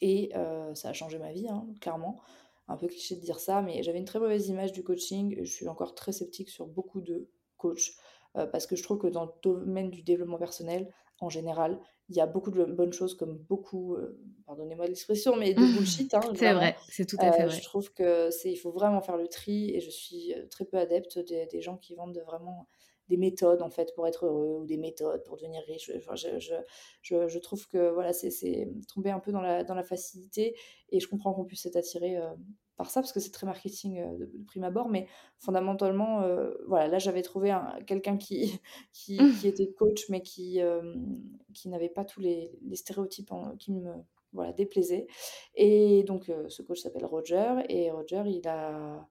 B: Et ça a changé ma vie, hein, clairement un peu cliché de dire ça, mais j'avais une très mauvaise image du coaching. Je suis encore très sceptique sur beaucoup de coachs euh, parce que je trouve que dans le domaine du développement personnel, en général, il y a beaucoup de bonnes choses comme beaucoup, euh, pardonnez-moi l'expression, mais de <laughs> bullshit. Hein,
A: c'est vrai, c'est tout à fait euh, vrai.
B: Je trouve que c'est, il faut vraiment faire le tri et je suis très peu adepte des, des gens qui vendent vraiment des méthodes en fait pour être heureux ou des méthodes pour devenir riche. je, je, je, trouve que voilà, c'est tomber un peu dans la, dans la facilité et je comprends qu'on puisse être attiré euh, par ça parce que c'est très marketing euh, de, prime abord, mais fondamentalement, euh, voilà, là j'avais trouvé quelqu'un qui, <laughs> qui, qui, était coach mais qui, qui n'avait pas tous les, les stéréotypes qui me voilà, déplaisaient. Et donc ce coach s'appelle Roger et Roger il a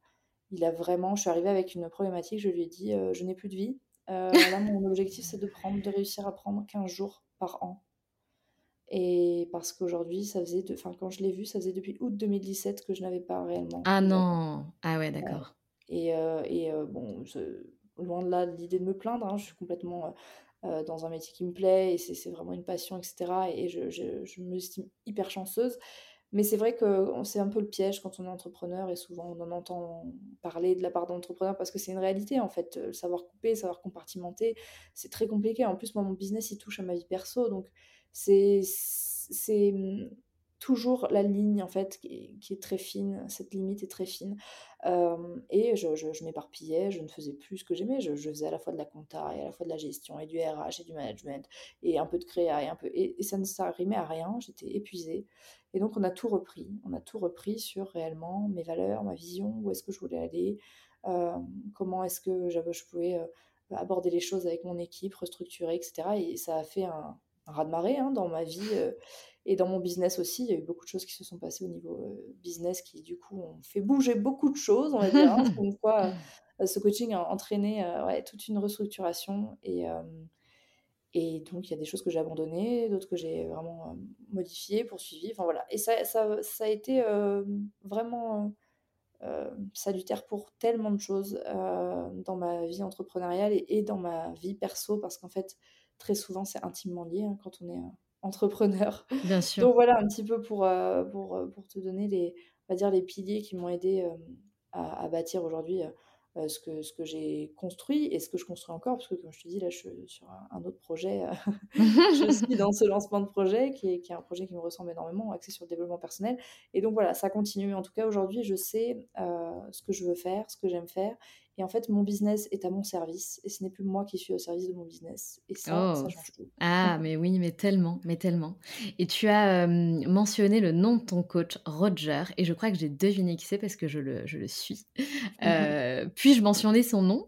B: il a vraiment, je suis arrivée avec une problématique, je lui ai dit, je n'ai plus de vie, euh, là, mon objectif, c'est de, prendre, de réussir à prendre 15 jours par an. Et parce qu'aujourd'hui, ça faisait, enfin, quand je l'ai vu, ça faisait depuis août 2017 que je n'avais pas réellement.
A: Ah non Ah ouais, d'accord.
B: et, euh, et euh, bon, loin de là l'idée de me plaindre, hein, je suis complètement dans un métier qui me plaît et c'est vraiment une passion, etc. Et je, je, je me estime hyper chanceuse. Mais c'est vrai que c'est un peu le piège quand on est entrepreneur et souvent on en entend parler de la part d'entrepreneur parce que c'est une réalité en fait. Euh, savoir couper, savoir compartimenter, c'est très compliqué. En plus, moi, mon business, il touche à ma vie perso. Donc, c'est toujours la ligne en fait qui est, très fine, cette limite est très fine. et je, m'éparpillais, je ne faisais plus ce que j'aimais, je, faisais à la fois de la compta et à la fois de la gestion et du RH et du management et un peu de créa et un peu et, ça ne s'arrimait à rien, j'étais épuisée. Et donc on a tout repris, on a tout repris sur réellement mes valeurs, ma vision, où est-ce que je voulais aller, comment est-ce que je pouvais aborder les choses avec mon équipe, restructurer, etc. Et ça a fait un, un raz-de-marée hein, dans ma vie et dans mon business aussi. Il y a eu beaucoup de choses qui se sont passées au niveau business qui, du coup, ont fait bouger beaucoup de choses, on va dire. <laughs> Hein. fois, ce coaching a entraîné ouais, toute une restructuration et et donc, il y a des choses que j'ai abandonnées, d'autres que j'ai vraiment modifiées, poursuivies. Enfin, voilà. Et ça, ça, ça a été vraiment salutaire pour tellement de choses dans ma vie entrepreneuriale et, dans ma vie perso, parce qu'en fait, très souvent, c'est intimement lié hein, quand on est entrepreneur.
A: Bien <laughs> sûr.
B: Donc, voilà un petit peu pour, pour, pour te donner les, on va dire, les piliers qui m'ont aidé à, à, bâtir aujourd'hui euh, ce que, ce que j'ai construit et ce que je construis encore, parce que comme je te dis, là, je suis sur un, autre projet. Euh, <laughs> je <laughs> suis dans ce lancement de projet qui est, qui est, un projet qui me ressemble énormément, axé sur le développement personnel. Et donc voilà, ça continue. En tout cas, aujourd'hui, je sais euh, ce que je veux faire, ce que j'aime faire. Et en fait, mon business est à mon service et ce n'est plus moi qui suis au service de mon business. Et ça, ça
A: oh,
B: change tout.
A: Ah, <laughs> mais oui, mais tellement, mais tellement. Et tu as mentionné le nom de ton coach, Roger, et je crois que j'ai deviné qui c'est parce que je le, je le suis. Euh, puis-je mentionner son nom?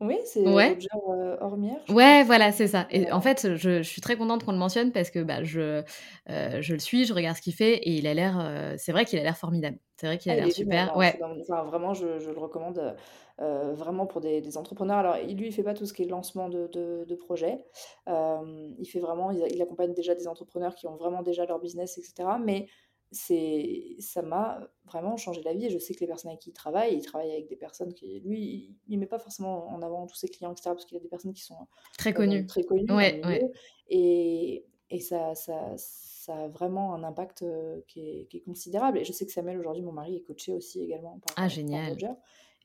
B: Oui, c'est Roger euh, Hormière.
A: Ouais, voilà, c'est ça. Et en fait, je, je suis très contente qu'on le mentionne parce que bah, je, euh, je le suis, je regarde ce qu'il fait et il a l'air. c'est vrai qu'il a l'air formidable. C'est vrai qu'il a ah, l'air super. ouais.
B: vraiment, je, je, le recommande euh, vraiment pour des, entrepreneurs. Alors, lui, il fait pas tout ce qui est lancement de, de, projets. Euh, il fait vraiment, il, accompagne déjà des entrepreneurs qui ont vraiment déjà leur business, etc. Mais c'est ça m'a vraiment changé la vie et je sais que les personnes avec qui il travaille, il travaille avec des personnes qui lui il, met pas forcément en avant tous ses clients etc parce qu'il a des personnes qui sont
A: très connues.
B: très connues
A: ouais,
B: et, et ça, ça, ça a vraiment un impact euh, qui, est, qui, est, considérable. Et je sais que Samuel aujourd'hui mon mari est coaché aussi également par,
A: ah, génial.
B: Roger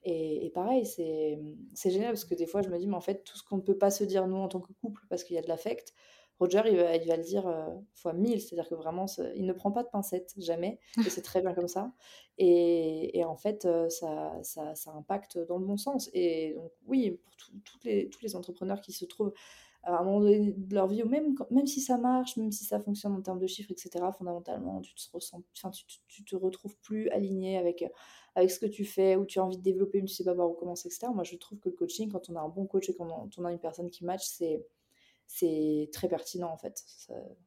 B: et, pareil, c'est génial parce que des fois, je me dis, mais en fait, tout ce qu'on ne peut pas se dire, nous, en tant que couple, parce qu'il y a de l'affect, Roger, il va, il va, le dire euh, fois mille. C'est-à-dire que vraiment, il ne prend pas de pincettes, jamais. <laughs> Et c'est très bien comme ça. Et, et en fait, euh, ça, ça, ça, impacte dans le bon sens. Et donc, oui, pour toutes les, tous les entrepreneurs qui se trouvent à un moment donné de leur vie, ou même, même si ça marche, même si ça fonctionne en termes de chiffres, etc., fondamentalement, tu te, ressens, tu, tu, te retrouves plus aligné avec avec ce que tu fais, ou tu as envie de développer, mais tu sais pas par où commencer, etc. Moi, je trouve que le coaching, quand on a un bon coach et quand on a une personne qui match, c'est c'est très pertinent en fait.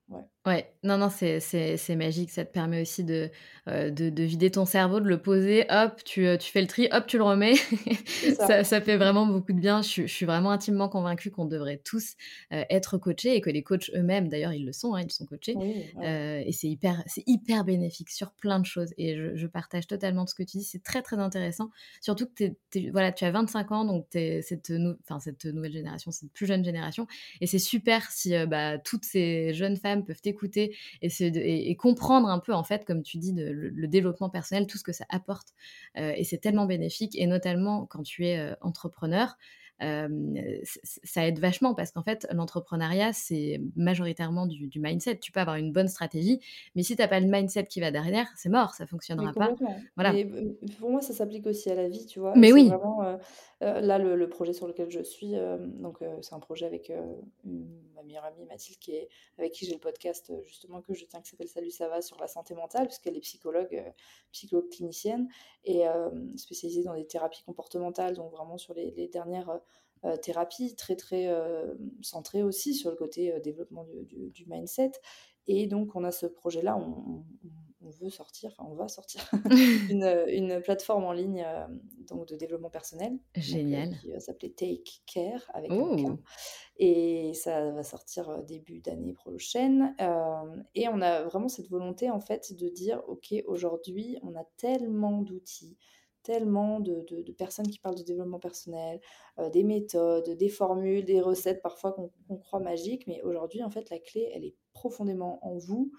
B: Ouais.
A: ouais. non, non, c'est magique. Ça te permet aussi de, euh, de, de, vider ton cerveau, de le poser, hop, tu, euh, tu fais le tri, hop, tu le remets. Ça. ça. fait vraiment beaucoup de bien. Je, je suis vraiment intimement convaincue qu'on devrait tous euh, être coachés et que les coachs eux-mêmes, d'ailleurs, ils le sont, hein, ils sont coachés. et c'est hyper, hyper bénéfique sur plein de choses. Et je, je, partage totalement ce que tu dis. C'est très, très intéressant. Surtout que voilà, tu as 25 ans, donc es cette, cette nouvelle génération, cette plus jeune génération. Et c'est super si bah, toutes ces jeunes femmes peuvent écouter et, et, comprendre un peu, en fait, comme tu dis, de, le, développement personnel, tout ce que ça apporte. Euh, et c'est tellement bénéfique, et notamment quand tu es euh, entrepreneur ça aide vachement parce qu'en fait, l'entrepreneuriat, c'est majoritairement du, mindset. Tu peux avoir une bonne stratégie, mais si tu n'as pas le mindset qui va derrière, c'est mort, ça fonctionnera pas.
B: Voilà. pour moi, ça s'applique aussi à la vie, tu vois.
A: Mais oui.
B: Vraiment, là, le, projet sur lequel je suis, donc c'est un projet avec ma meilleure amie Mathilde, qui est, avec qui j'ai le podcast justement que je tiens, qui s'appelle Salut, ça va sur la santé mentale, puisqu'elle est psychologue, psychologue clinicienne et spécialisée dans les thérapies comportementales, donc vraiment sur les, les dernières euh, thérapie, très très euh, centrée aussi sur le côté euh, développement du, mindset. Et donc on a ce projet-là, on, veut sortir, enfin on va sortir <laughs> une, une, plateforme en ligne donc de développement personnel.
A: Génial.
B: qui va s'appeler Take Care avec un Et ça va sortir début d'année prochaine. et on a vraiment cette volonté en fait de dire, ok, aujourd'hui on a tellement d'outils tellement de, personnes qui parlent de développement personnel, euh, des méthodes, des formules, des recettes parfois qu'on croit magiques, mais aujourd'hui, en fait, la clé, elle est profondément en vous,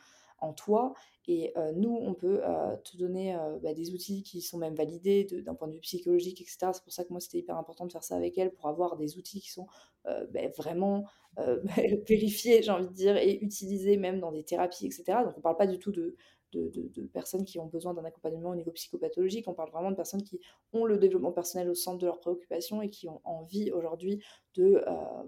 B: en toi, et euh, nous, on peut euh, te donner bah, des outils qui sont même validés d'un point de vue psychologique, etc. C'est pour ça que moi, c'était hyper important de faire ça avec elle, pour avoir des outils qui sont bah, vraiment <laughs> vérifiés, j'ai envie de dire, et utilisés même dans des thérapies, etc. Donc, on ne parle pas du tout de de, personnes qui ont besoin d'un accompagnement au niveau psychopathologique. On parle vraiment de personnes qui ont le développement personnel au centre de leurs préoccupations et qui ont envie aujourd'hui de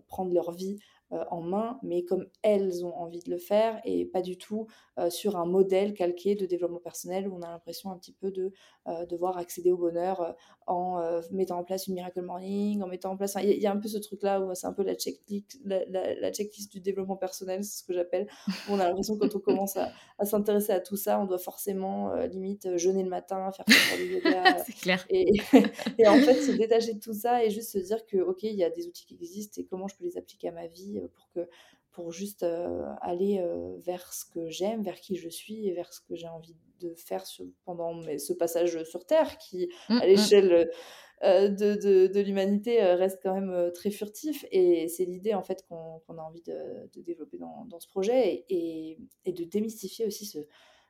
B: prendre leur vie euh, en main, mais comme elles ont envie de le faire et pas du tout euh, sur un modèle calqué de développement personnel où on a l'impression un petit peu de euh, devoir accéder au bonheur en mettant en place une miracle morning, en mettant en place. Il y, a un peu ce truc-là où c'est un peu la checklist, la, checklist du développement personnel, c'est ce que j'appelle. On a l'impression que quand on commence à, s'intéresser à tout ça, on doit forcément limite jeûner le matin, faire du <laughs> yoga.
A: c'est clair.
B: Et, <laughs> et, en fait, se détacher de tout ça et juste se dire que, ok, il y a des outils qui existent et comment je peux les appliquer à ma vie euh, pour que pour juste euh, aller euh, vers ce que j'aime, vers qui je suis et vers ce que j'ai envie de faire pendant ce passage sur Terre qui, mmh, à mmh. l'échelle de, de, l'humanité, reste quand même très furtif. Et c'est l'idée en fait qu'on a envie de, développer dans, dans, ce projet et, et, de démystifier aussi ce,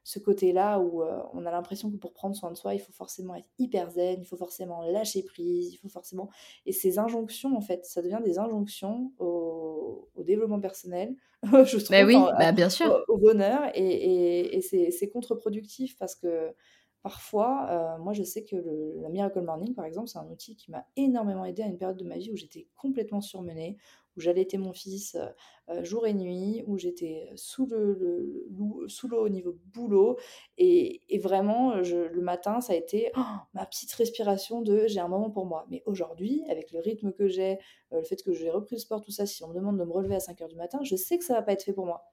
B: ce côté-là où euh, on a l'impression que pour prendre soin de soi, il faut forcément être hyper zen, il faut forcément lâcher prise, il faut forcément... Et ces injonctions, en fait, ça devient des injonctions au, développement personnel, <laughs>
A: je trouve, bah oui, bah bien sûr.
B: Au, bonheur, et, et, c'est contre-productif parce que parfois, euh, moi je sais que le, la Miracle Morning, par exemple, c'est un outil qui m'a énormément aidé à une période de ma vie où j'étais complètement surmenée, où j'allaiter mon fils euh, euh, jour et nuit, où j'étais sous le, sous l'eau au niveau boulot. Et, vraiment, le matin, ça a été oh, ma petite respiration de j'ai un moment pour moi. Mais aujourd'hui, avec le rythme que j'ai, le fait que j'ai repris le sport, tout ça, si on me demande de me relever à 5 heures du matin, je sais que ça va pas être fait pour moi.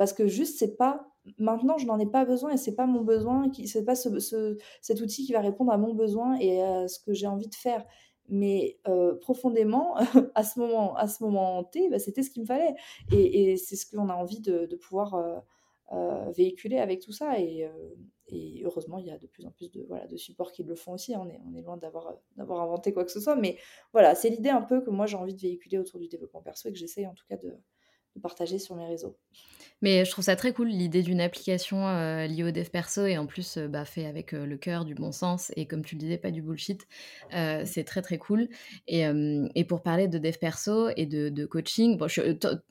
B: Parce que juste, c'est pas. Maintenant, je n'en ai pas besoin et c'est pas mon besoin, qui, c'est pas ce, cet outil qui va répondre à mon besoin et à ce que j'ai envie de faire mais euh, profondément, <laughs> à ce moment, à ce moment T, bah, c'était ce qu'il me fallait. Et, c'est ce qu'on a envie de, pouvoir euh, euh, véhiculer avec tout ça. Et, heureusement, il y a de plus en plus de, voilà, de supports qui le font aussi. On est, on est loin d'avoir, d'avoir inventé quoi que ce soit. Mais voilà, c'est l'idée un peu que moi j'ai envie de véhiculer autour du développement perso et que j'essaye en tout cas de, de partager sur mes réseaux.
A: Mais je trouve ça très cool l'idée d'une application euh, liée au dev perso et en plus euh, bah, fait avec euh, le cœur, du bon sens et comme tu le disais, pas du bullshit. c'est très très cool. Et, pour parler de dev perso et de, coaching, bon,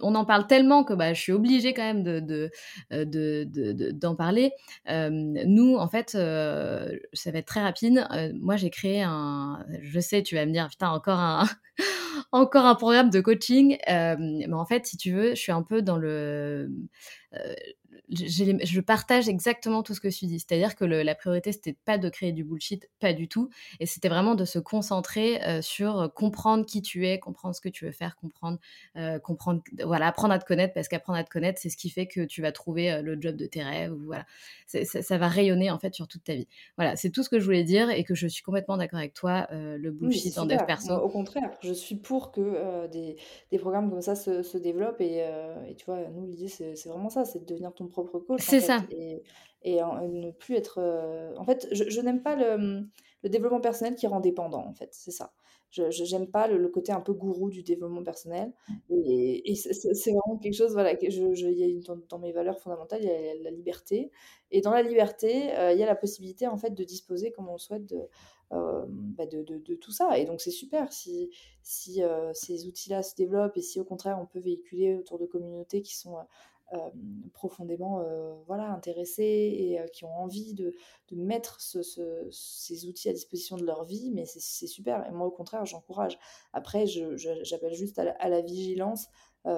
A: on en parle tellement que bah, je suis obligée quand même d'en de, de, de, parler. nous, en fait, ça va être très rapide. moi, j'ai créé un. Je sais, tu vas me dire, putain, encore un <laughs> encore un programme de coaching. Mais en fait, si tu veux, je suis un peu dans le euh, je partage exactement tout ce que tu dis. C'est-à-dire que la priorité, c'était pas de créer du bullshit, pas du tout. Et c'était vraiment de se concentrer euh, sur comprendre qui tu es, comprendre ce que tu veux faire, comprendre, euh, comprendre, voilà, apprendre à te connaître, parce qu'apprendre à te connaître, c'est ce qui fait que tu vas trouver le job de tes rêves. Voilà, ça, va rayonner en fait sur toute ta vie. Voilà, c'est tout ce que je voulais dire et que je suis complètement d'accord avec toi. le bullshit en dev perso.
B: Au contraire, je suis pour que des, des, programmes comme ça se, se développent et, et, tu vois, nous l'idée c'est vraiment ça, c'est de devenir ton propre coach.
A: C'est ça.
B: Et, et ne plus être. Euh, en fait, je, n'aime pas le, le, développement personnel qui rend dépendant, en fait. C'est ça. Je n'aime pas le, côté un peu gourou du développement personnel. Et, et c'est vraiment quelque chose, voilà, que je, je, y a dans, dans, mes valeurs fondamentales, il y a la liberté. Et dans la liberté, euh, il y a la possibilité, en fait, de disposer comme on le souhaite de, euh, bah de, de, de, tout ça. Et donc, c'est super si, si ces outils-là se développent et si, au contraire, on peut véhiculer autour de communautés qui sont euh, profondément euh, voilà, intéressés et euh, qui ont envie de, mettre ce, ces outils à disposition de leur vie, mais c'est super. Et moi, au contraire, j'encourage. Après, j'appelle juste à la, à la vigilance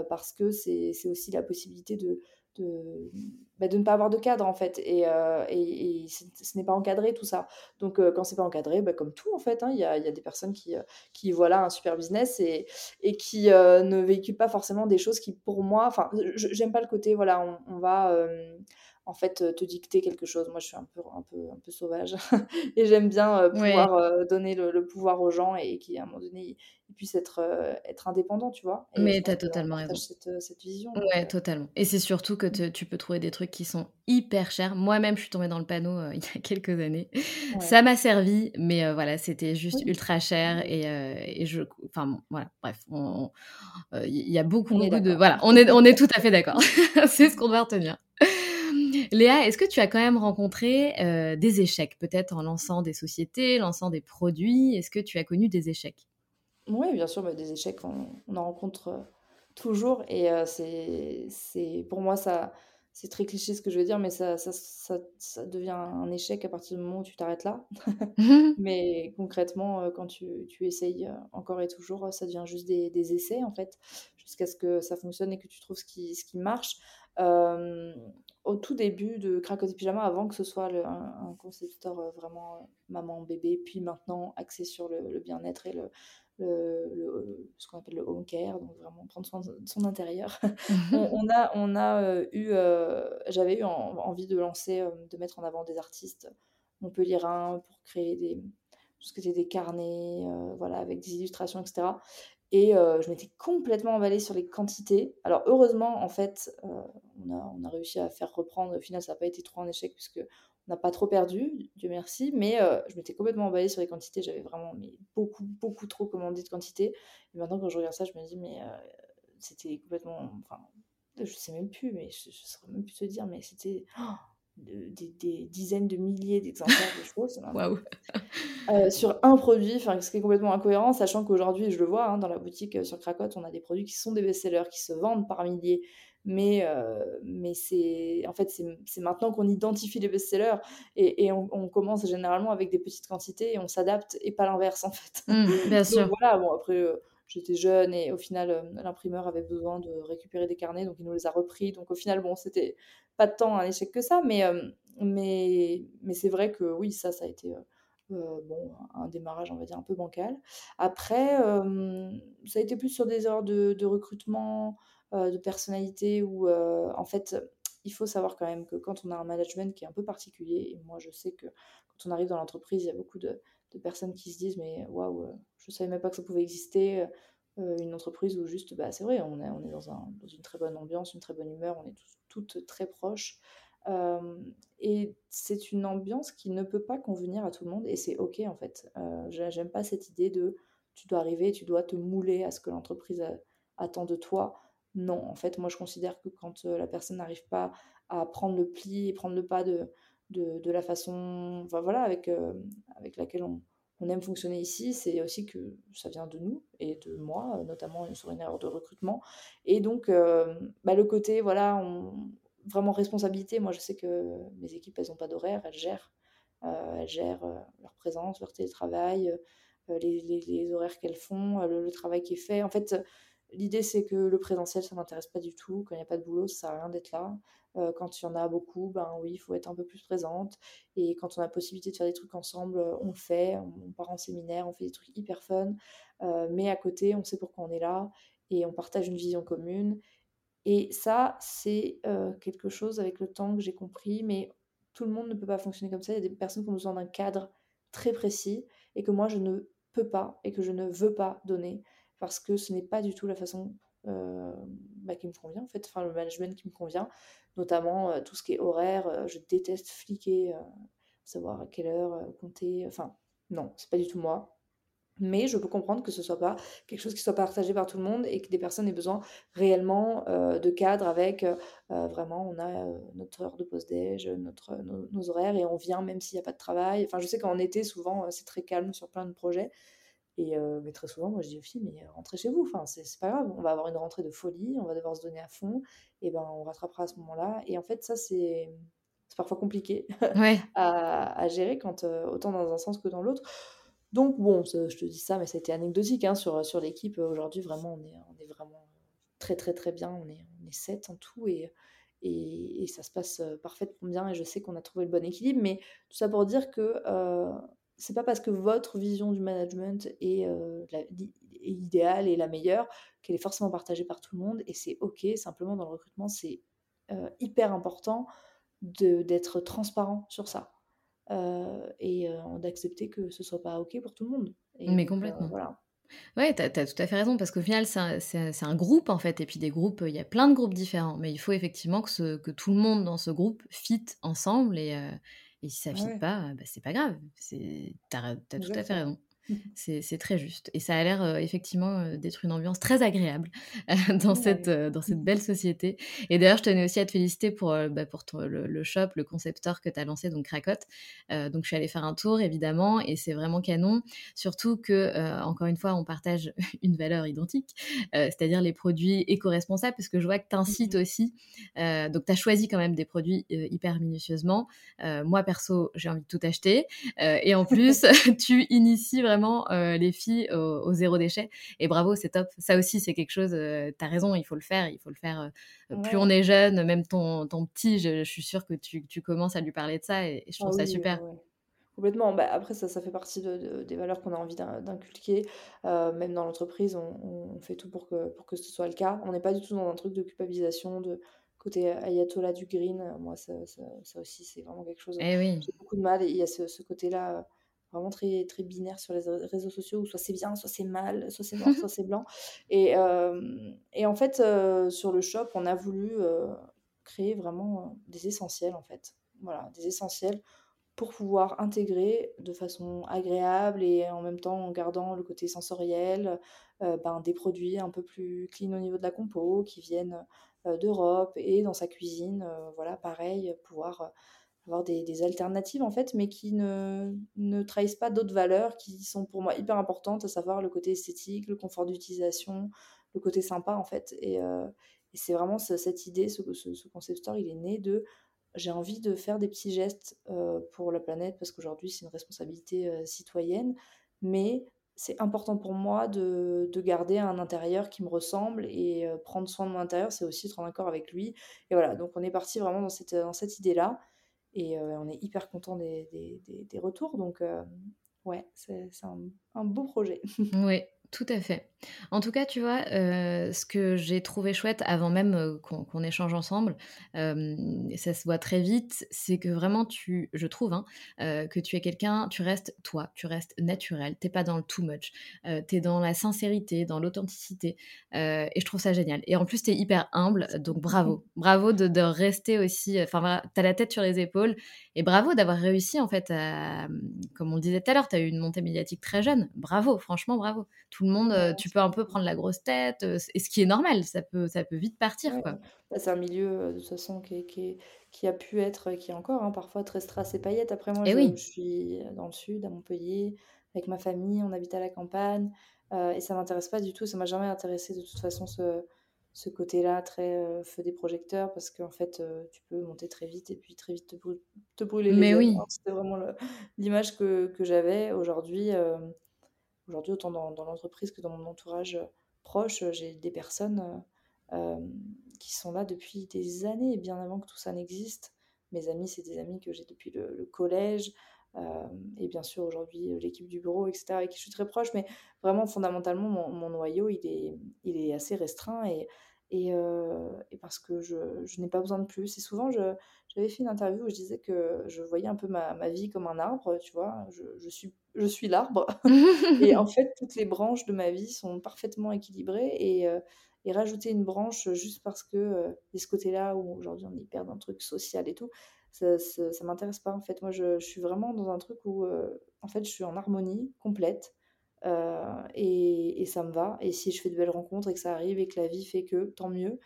B: parce que c'est aussi la possibilité de, de, bah, de ne pas avoir de cadre en fait. Et, euh, et, ce n'est pas encadré tout ça. Donc euh, quand c'est pas encadré bah, comme tout en fait hein, il y, a, y, a, des personnes qui, euh, qui voilà un super business et, et qui ne véhiculent pas forcément des choses qui pour moi enfin j'aime pas le côté voilà on va en fait te dicter quelque chose. Moi, je suis un peu, un peu, un peu sauvage <laughs> et j'aime bien pouvoir donner le, pouvoir aux gens et qu'à un moment donné, ils puissent être, être indépendants, tu vois.
A: Mais tu as totalement raison.
B: Cette, cette, vision.
A: Ouais, totalement. Et c'est surtout que tu peux trouver des trucs qui sont hyper chers. Moi-même, je suis tombée dans le panneau <laughs> il y a quelques années. Ça m'a servi, mais voilà, c'était juste ultra cher et, et, je, enfin bon, voilà, bref, il y a beaucoup, beaucoup de, voilà, on est, on est tout à fait d'accord. <laughs> c'est ce qu'on doit retenir. Léa, est-ce que tu as quand même rencontré euh, des échecs, peut-être en lançant des sociétés, lançant des produits? Est-ce que tu as connu des échecs?
B: Oui, bien sûr, des échecs, on, en rencontre euh, toujours. Et euh, c'est, pour moi, ça, c'est très cliché ce que je veux dire, mais ça, ça, ça, ça devient un échec à partir du moment où tu t'arrêtes là. <laughs> mais concrètement, quand tu, tu, essayes encore et toujours, ça devient juste des, des essais, en fait, jusqu'à ce que ça fonctionne et que tu trouves ce qui, ce qui marche. Au tout début de Cracotti Pyjama, avant que ce soit le, un, concept store vraiment maman-bébé, puis maintenant axé sur le, le bien-être et le, le, ce qu'on appelle le home care, donc vraiment prendre soin de son intérieur. <laughs> on, a, on a euh, eu, euh, j'avais eu envie de lancer, euh, de mettre en avant des artistes montpelliérains pour créer des, tout ce qui était des carnets, voilà, avec des illustrations, etc. Et je m'étais complètement emballée sur les quantités. Alors heureusement, en fait, on, a, on a réussi à faire reprendre. Au final, ça n'a pas été trop un échec puisque n'a pas trop perdu, Dieu merci, mais euh, je m'étais complètement emballée sur les quantités. J'avais vraiment beaucoup, beaucoup trop commandé de quantités. Et maintenant, quand je regarde ça, je me dis, mais euh, c'était complètement. Enfin, je sais même plus, mais je ne saurais même plus te dire, mais c'était. Oh, des, dizaines de milliers d'exemplaires de choses. Euh, Sur un produit, ce qui est complètement incohérent, sachant qu'aujourd'hui, je le vois hein, dans la boutique sur Cracotte, on a des produits qui sont des best-sellers, qui se vendent par milliers, mais, euh, mais c'est en fait c'est maintenant qu'on identifie les best-sellers et, et on, commence généralement avec des petites quantités et on s'adapte et pas l'inverse en fait.
A: Mmh, bien sûr.
B: voilà, bon après euh, j'étais jeune et au final euh, l'imprimeur avait besoin de récupérer des carnets donc il nous les a repris donc au final bon c'était pas tant un échec que ça mais mais mais c'est vrai que oui ça ça a été bon, un démarrage, on va dire, un peu bancal. Après, ça a été plus sur des erreurs de, de recrutement, euh, de personnalité où, euh, en fait, il faut savoir quand même que quand on a un management qui est un peu particulier, et moi je sais que quand on arrive dans l'entreprise, il y a beaucoup de, personnes qui se disent mais waouh, euh, je savais même pas que ça pouvait exister. Une entreprise où juste, bah, c'est vrai, on est, on est dans, un, dans, une très bonne ambiance, une très bonne humeur, on est toutes très proches. et c'est une ambiance qui ne peut pas convenir à tout le monde et c'est ok en fait. J'aime pas cette idée de tu dois arriver, tu dois te mouler à ce que l'entreprise attend de toi. Non, en fait, moi je considère que quand la personne n'arrive pas à prendre le pli et prendre le pas de, de, la façon voilà, avec, avec laquelle on, aime fonctionner ici, c'est aussi que ça vient de nous et de moi, notamment sur une erreur de recrutement. Et donc, bah, le côté, voilà, on, vraiment responsabilité, moi je sais que mes équipes, elles n'ont pas d'horaire, elles gèrent. elles gèrent leur présence, leur télétravail, les, les, horaires qu'elles font, le, le, travail qui est fait. En fait, L'idée, c'est que le présentiel, ça m'intéresse pas du tout. Quand il n'y a pas de boulot, ça sert à rien d'être là. Euh, quand il y en a beaucoup, ben oui, il faut être un peu plus présente. Et quand on a possibilité de faire des trucs ensemble, euh, on le fait. On, part en séminaire, on fait des trucs hyper fun. Euh, mais à côté, on sait pourquoi on est là et on partage une vision commune. Et ça, c'est quelque chose avec le temps que j'ai compris. Mais tout le monde ne peut pas fonctionner comme ça. Il y a des personnes qui ont besoin d'un cadre très précis et que moi, je ne peux pas et que je ne veux pas donner parce que ce n'est pas du tout la façon euh, bah, qui me convient, en fait, enfin le management qui me convient, notamment euh, tout ce qui est horaire. Euh, je déteste fliquer, savoir à quelle heure compter. Enfin, non, c'est pas du tout moi. Mais je peux comprendre que ce soit pas quelque chose qui soit partagé par tout le monde et que des personnes aient besoin réellement de cadre avec vraiment, on a notre heure de pause-déj, notre, nos, horaires et on vient même s'il n'y a pas de travail. Enfin, je sais qu'en été, souvent, c'est très calme sur plein de projets. Et mais très souvent, moi, je dis aux filles, mais rentrez chez vous, enfin, c'est pas grave, on va avoir une rentrée de folie, on va devoir se donner à fond, et ben on rattrapera à ce moment-là. Et en fait, ça, c'est parfois compliqué <laughs> à, à, gérer, quand, autant dans un sens que dans l'autre. Donc, bon, je te dis ça, mais c'était anecdotique hein, sur, sur l'équipe. Aujourd'hui, vraiment, on est, on est vraiment très, très, très bien. On est, on est sept en tout, et, et, et, ça se passe parfaitement bien, et je sais qu'on a trouvé le bon équilibre. Mais tout ça pour dire que c'est pas parce que votre vision du management est, euh, idéale et la meilleure qu'elle est forcément partagée par tout le monde et c'est ok. Simplement dans le recrutement, c'est euh, hyper important d'être transparent sur ça euh, et d'accepter que ce soit pas ok pour tout le monde.
A: Mais complètement. voilà. Ouais, tu as, tout à fait raison, parce qu'au final, c'est un, groupe, en fait, et puis des groupes, il y a plein de groupes différents, mais il faut effectivement que, que tout le monde dans ce groupe fit ensemble, et, et si ça ne fit pas, bah, c'est pas grave. Tu as, tout à fait raison. C'est très juste. Et ça a l'air euh, effectivement euh, d'être une ambiance très agréable <laughs> dans, cette, dans cette belle société. Et d'ailleurs, je tenais aussi à te féliciter pour, bah, pour le, shop, le concepteur que tu as lancé, donc Krakot. donc, je suis allée faire un tour, évidemment, et c'est vraiment canon. Surtout que, encore une fois, on partage <laughs> une valeur identique, c'est-à-dire les produits éco-responsables, parce que je vois que tu incites mmh aussi. donc, tu as choisi quand même des produits hyper minutieusement. moi, perso, j'ai envie de tout acheter. et en plus, <laughs> tu inities vraiment les filles au, zéro déchet. Et bravo, c'est top. Ça aussi, c'est quelque chose, tu as raison, il faut le faire. Il faut le faire. Plus on est jeune, même ton, ton petit, je, suis sûre que tu, tu, commences à lui parler de ça et, je trouve ah ça super.
B: Complètement. Bah, après, ça, ça fait partie de, des valeurs qu'on a envie d'inculquer. même dans l'entreprise, on, on, fait tout pour que, pour que ce soit le cas. On n'est pas du tout dans un truc de culpabilisation, de côté ayatollah du green. Moi, ça, ça, aussi, c'est vraiment quelque chose.
A: Eh oui.
B: J'ai beaucoup de mal. Et il y a ce, ce côté-là vraiment très, très binaire sur les réseaux sociaux où soit c'est bien, soit c'est mal, soit c'est noir, <laughs> soit c'est blanc. Et, et en fait, sur le shop, on a voulu créer vraiment des essentiels, en fait. Voilà, des essentiels pour pouvoir intégrer de façon agréable et en même temps en gardant le côté sensoriel ben, des produits un peu plus clean au niveau de la compo qui viennent d'Europe et dans sa cuisine, voilà, pareil, pouvoir avoir des, alternatives en fait, mais qui ne, ne trahissent pas d'autres valeurs qui sont pour moi hyper importantes, à savoir le côté esthétique, le confort d'utilisation, le côté sympa en fait. Et, euh, c'est vraiment cette idée, ce, ce, concept store, il est né de j'ai envie de faire des petits gestes euh, pour la planète parce qu'aujourd'hui c'est une responsabilité euh, citoyenne, mais c'est important pour moi de, de, garder un intérieur qui me ressemble et prendre soin de mon intérieur, c'est aussi être en accord avec lui. Et voilà, donc on est parti vraiment dans cette, dans cette idée-là. Et on est hyper content des, des, des, retours. Donc, ouais, c'est un, un, beau projet.
A: oui, tout à fait. En tout cas, tu vois, euh, ce que j'ai trouvé chouette avant même euh, qu'on échange ensemble, euh, ça se voit très vite, c'est que vraiment, tu, je trouve, hein, que tu es quelqu'un, tu restes toi, tu restes naturel, t'es pas dans le too much, tu es dans la sincérité, dans l'authenticité, et je trouve ça génial. Et en plus, tu es hyper humble, donc bravo. <laughs> Bravo de, de rester aussi, enfin voilà, tu as la tête sur les épaules, et bravo d'avoir réussi, en fait, à, comme on le disait tout à l'heure, tu as eu une montée médiatique très jeune, bravo, franchement, bravo. Tout le monde, tu peux un peu prendre la grosse tête, et ce qui est normal, ça peut, ça peut vite partir.
B: Bah, c'est un milieu de toute façon qui, qui, qui, a pu être, qui est encore hein, parfois très strass et paillettes. Après, moi, eh je, je, suis dans le sud, à Montpellier, avec ma famille, on habite à la campagne, et ça m'intéresse pas du tout, ça m'a jamais intéressé de toute façon ce, ce côté-là, très feu des projecteurs, parce qu'en fait, tu peux monter très vite et puis très vite te, te brûler les
A: Mais oui.
B: C'était vraiment l'image que, que j'avais. Aujourd'hui, Aujourd'hui, autant dans, l'entreprise que dans mon entourage euh, proche, euh, j'ai des personnes euh, qui sont là depuis des années, bien avant que tout ça n'existe. Mes amis, c'est des amis que j'ai depuis le, collège. et bien sûr, aujourd'hui, l'équipe du bureau, etc., avec qui je suis très proche. Mais vraiment, fondamentalement, mon, noyau, il est, assez restreint. Et, et, parce que je, n'ai pas besoin de plus. Et souvent, j'avais fait une interview où je disais que je voyais un peu ma, ma vie comme un arbre, tu vois. Je, je suis, je suis l'arbre. <laughs> et en <laughs> fait, toutes les branches de ma vie sont parfaitement équilibrées. Et, et rajouter une branche juste parce que euh, ce côté-là où aujourd'hui on est hyper dans un truc social et tout, ça, ça, m'intéresse pas en fait. Moi, je, je, suis vraiment dans un truc où en fait je suis en harmonie complète. Euh, et, ça me va. Et si je fais de belles rencontres et que ça arrive et que la vie fait que, tant mieux.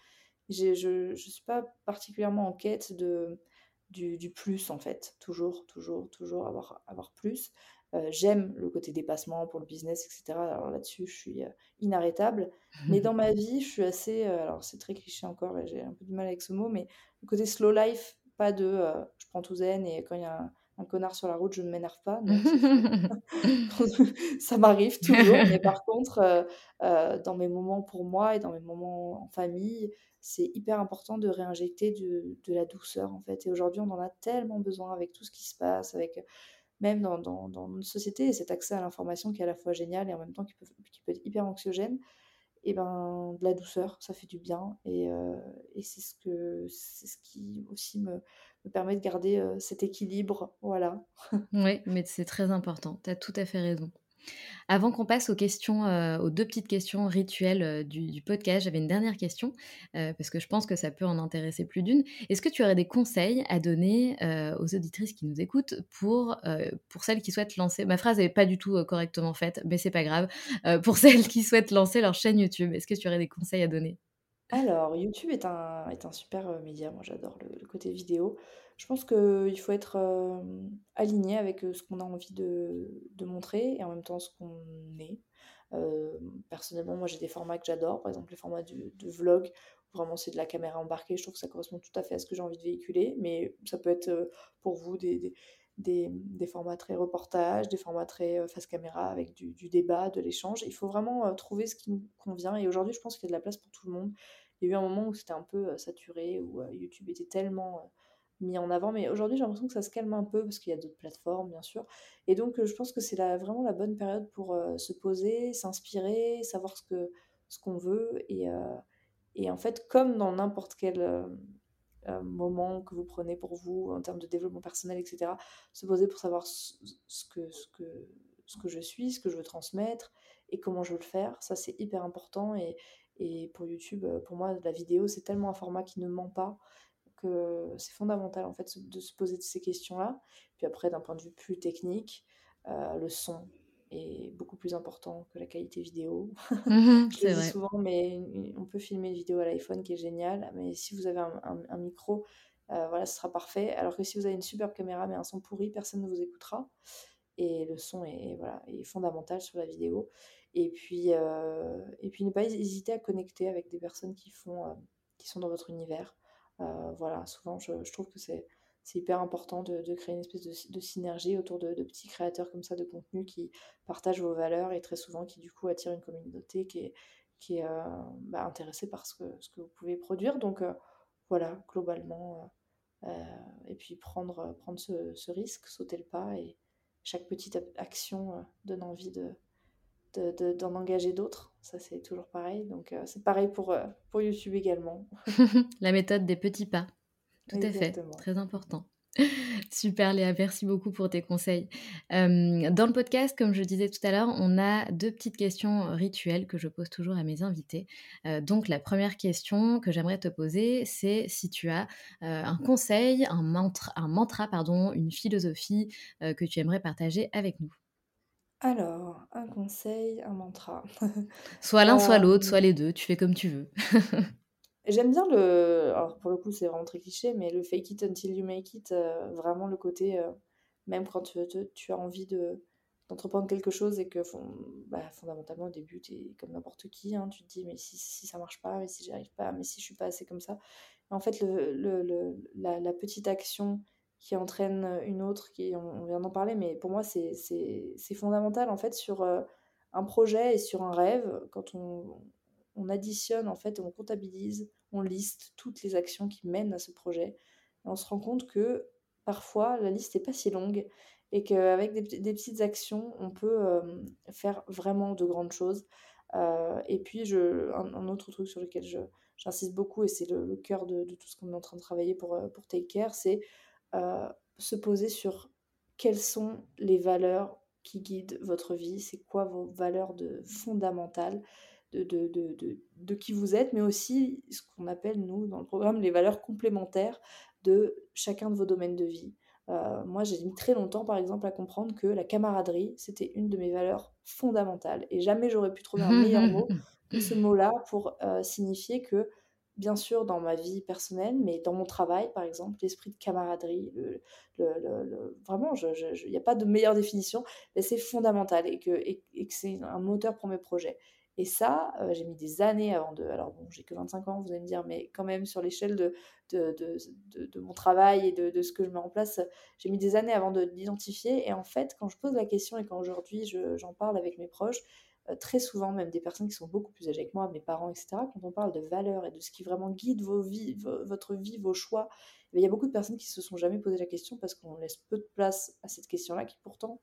B: Je ne suis pas particulièrement en quête de, du, plus, en fait. Toujours, toujours, toujours avoir, avoir plus. Euh, j'aime le côté dépassement pour le business, etc. Alors là-dessus, je suis euh, inarrêtable. Mais dans ma <laughs> vie, je suis assez. alors, c'est très cliché encore, j'ai un peu du mal avec ce mot, mais le côté slow life, pas de je prends tout zen et quand il y a un, un connard sur la route, je ne m'énerve pas. <laughs> ça m'arrive toujours. Mais par <laughs> contre, euh, euh, dans mes moments pour moi et dans mes moments en famille, c'est hyper important de réinjecter de, de, la douceur, en fait. Et aujourd'hui, on en a tellement besoin avec tout ce qui se passe, avec même dans, dans, dans notre société, cet accès à l'information qui est à la fois génial et en même temps qui peut, qui peut être hyper anxiogène. Et ben, de la douceur, ça fait du bien. Et, euh, c'est ce, que, ce qui aussi me, me permet de garder cet équilibre. Voilà.
A: oui, mais c'est très important. Tu as tout à fait raison. Avant qu'on passe heu, aux 2 petites questions rituelles, heu, du podcast, j'avais une dernière question, heu, parce que je pense que ça peut en intéresser plus d'une. Est-ce que tu aurais des conseils à donner, aux auditrices qui nous écoutent pour, pour celles qui souhaitent lancer ma phrase est pas du tout, correctement faite, mais c'est pas grave. Pour <laughs> celles qui souhaitent lancer leur chaîne YouTube, est-ce que tu aurais des conseils à donner?
B: Alors, YouTube est un super, heu, média. Moi, j'adore le côté vidéo. Je pense qu'il faut être, aligné avec, ce qu'on a envie de montrer et en même temps ce qu'on est. Personnellement, moi, j'ai des formats que j'adore, par exemple les formats de vlog, vraiment c'est de la caméra embarquée. Je trouve que ça correspond tout à fait à ce que j'ai envie de véhiculer, mais ça peut être, pour vous des des, des formats très reportage, des formats très, heu, face caméra avec du du débat, de l'échange. Il faut vraiment, heu, trouver ce qui nous convient et aujourd'hui, je pense qu'il y a de la place pour tout le monde. Il y a eu un moment où c'était un peu, heu, saturé, où, YouTube était tellement, mis en avant, mais aujourd'hui, j'ai l'impression que ça se calme un peu parce qu'il y a d'autres plateformes, bien sûr et donc je pense que c'est vraiment la bonne période pour, se poser, s'inspirer, savoir ce que ce qu'on veut et et en fait, comme dans n'importe quel, moment que vous prenez pour vous en termes de développement personnel et cetera, se poser pour savoir ce que ce que ce que je suis, ce que je veux transmettre et comment je veux le faire. Ça, c'est hyper important et et pour YouTube, heu, pour moi, la vidéo, c'est tellement un format qui ne ment pas que c'est fondamental, en fait, de se poser ces questions-là. Puis après, d'un point de vue plus technique, heu, le son est beaucoup plus important que la qualité vidéo.
A: Mmh <laughs>
B: Je le dis
A: vrai.
B: souvent, mais on peut filmer une vidéo à l'iPhone qui est génial, mais si vous avez un un un micro, heu, voilà, ce sera parfait. Alors que si vous avez une superbe caméra, mais un son pourri, personne ne vous écoutera et le son est voilà, est fondamental sur la vidéo et puis, heu et puis ne pas hésiter à connecter avec des personnes qui font, heu, qui sont dans votre univers. Voilà, souvent je je trouve que c'est c'est hyper important de créer une espèce de de synergie autour de petits créateurs comme ça de contenu qui partagent vos valeurs et très souvent qui du coup attirent une communauté qui est qui est, heu, bah, intéressée par ce que ce que vous pouvez produire donc heu, voilà globalement, heu et puis prendre, prendre ce ce risque, sauter le pas et chaque petite action, donne envie de de de d'en engager d'autres. Ça, c'est toujours pareil donc c'est pareil pour, pour YouTube également. <laughs>
A: La méthode des petits pas. Tout à fait, très important. <laughs> Super Léa, merci beaucoup pour tes conseils. Hem, dans le podcast, comme je disais tout à l'heure, on a 2 petites questions rituelles que je pose toujours à mes invités. Heu, donc la première question que j'aimerais te poser, c'est si tu as, heu, un conseil, un mantra un mantra pardon, une philosophie, que tu aimerais partager avec nous?
B: Alors, un conseil, un mantra.
A: Soit l'un, soit l'autre, soit les 2. tu fais comme tu veux. <laughs>
B: j'aime bien le alors pour le coup, c'est vraiment très cliché, mais le fake it until you make it, heu, vraiment le côté, heu, même quand tu tu as envie de d'entreprendre quelque chose et que bah, fondamentalement au début, tu es comme n'importe qui, hein, tu te dis: «Mais si si ça marche pas? Mais si j'y arrive pas? Mais si je suis pas assez comme ça?» en fait, le le la petite action qui entraîne, une autre, qui on vient d'en parler, mais pour moi, c'est fondamental, en fait, sur, heu, un projet et sur un rêve. Quand on on additionne, en fait, on comptabilise, on liste toutes les actions qui mènent à ce projet et on se rend compte que, parfois, la liste est pas si longue et qu'avec des des petites actions, on peut, hem, faire vraiment de grandes choses. Heu et puis je un autre truc sur lequel j'insiste beaucoup et c'est le cœur de tout ce qu'on est en train de travailler pour, heu, pour Take Care, c'est, se poser sur quelles sont les valeurs qui guident votre vie, c'est quoi vos valeurs de fondamentales de de de de qui vous êtes, mais aussi ce qu'on appelle nous dans le programme les valeurs complémentaires de chacun de vos domaines de vie. Heu, moi j'ai mis très longtemps par exemple à comprendre que la camaraderie, c'était une de mes valeurs fondamentales et jamais j'aurais pu trouver un <laughs> meilleur mot que ce mot-là pour, heu, signifier que Bien sûr, dans ma vie personnelle, mais dans mon travail, par exemple, l'esprit de camaraderie, le le vraiment, il y a pas de meilleure définition, mais c'est fondamental et que et et que c'est un moteur pour mes projets et ça, heu, j'ai mis des années avant de alors bon, j'ai que 25 ans, vous allez me dire, mais quand même sur l'échelle de de de de de mon travail et de de ce que je mets en place, j'ai mis des années avant de l'identifier et en fait, quand je pose la question et quand aujourd'hui je j'en parle avec mes proches, heu, très souvent, même des personnes qui sont beaucoup plus âgées que moi, mes parents et cetera, quand on parle de valeurs et de ce qui vraiment guide vos vies vo votre vie, vos choix, eh il y a beaucoup de personnes qui se sont jamais posé la question parce qu'on laisse peu de place à cette question-là qui pourtant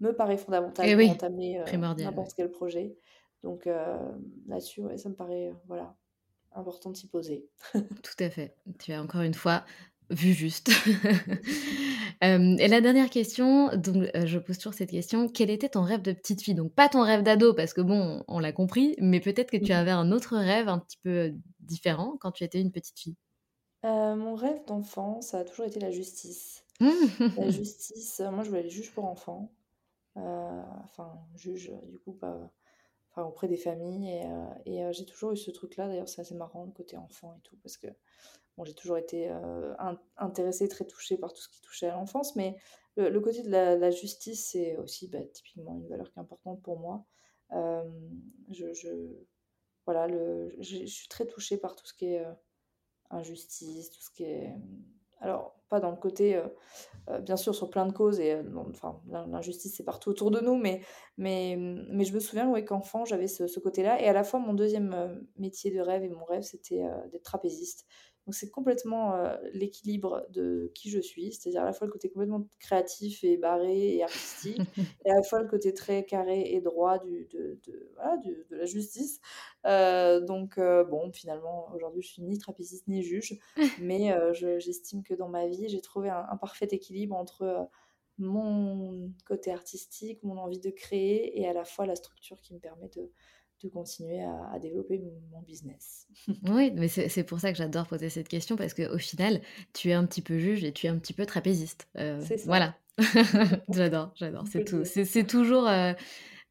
B: me paraît fondamentale
A: Eh
B: pour
A: oui,
B: entamer,
A: ouais.
B: n'importe quel projet. Donc heu, là-dessus, ouais, ça me paraît, heu, voilà, important de s'y poser. <laughs>
A: Tout à fait. Tu as encore une fois vu juste. <laughs> et la dernière question, donc je pose toujours cette question, quel était ton rêve de petite fille? Donc pas ton rêve d'ado, parce que bon, on l'a compris, mais peut-être que tu
B: Mmh
A: avais un autre rêve un petit peu différent quand tu étais une petite fille.
B: mon rêve d'enfant, ça a toujours été la justice. <laughs> La justice, moi je voulais être juge pour enfants. enfin, juge, du coup, pas enfin, auprès des familles et et j'ai toujours eu ce truc-là. D'ailleurs, c'est assez marrant, le côté enfant et tout, parce que Bon, j'ai toujours été euh, intéressée, très touchée par tout ce qui touchait à l'enfance, mais le, côté de la, justice, c'est aussi bah, typiquement une valeur qui est importante pour moi. Euh, je, voilà, le, je, suis très touchée par tout ce qui est euh, injustice, tout ce qui est... Alors, pas dans le côté, bien sûr, sur plein de causes, et enfin, l'injustice, c'est partout autour de nous, mais, mais, mais je me souviens ouais, qu'enfant, j'avais ce, ce côté-là, et à la fois, mon deuxième métier de rêve et mon rêve, c'était d'être trapéziste. Donc c'est complètement euh, l'équilibre de qui je suis, c'est-à-dire à la fois le côté complètement créatif et barré et artistique, <laughs> et à la fois le côté très carré et droit du, de, de, voilà, de la justice. Euh, donc euh, bon, finalement, aujourd'hui, je suis ni trapéziste ni juge, <laughs> mais j'estime que dans ma vie, j'ai trouvé un, un, parfait équilibre entre mon côté artistique, mon envie de créer, et à la fois la structure qui me permet de de continuer à, développer mon, business. <laughs>
A: oui, mais c'est pour ça que j'adore poser cette question parce qu'au final, tu es un petit peu juge et tu es un petit peu trapéziste. Euh, c'est ça. Voilà. <laughs> j'adore, j'adore. C'est tout. C'est toujours. Euh,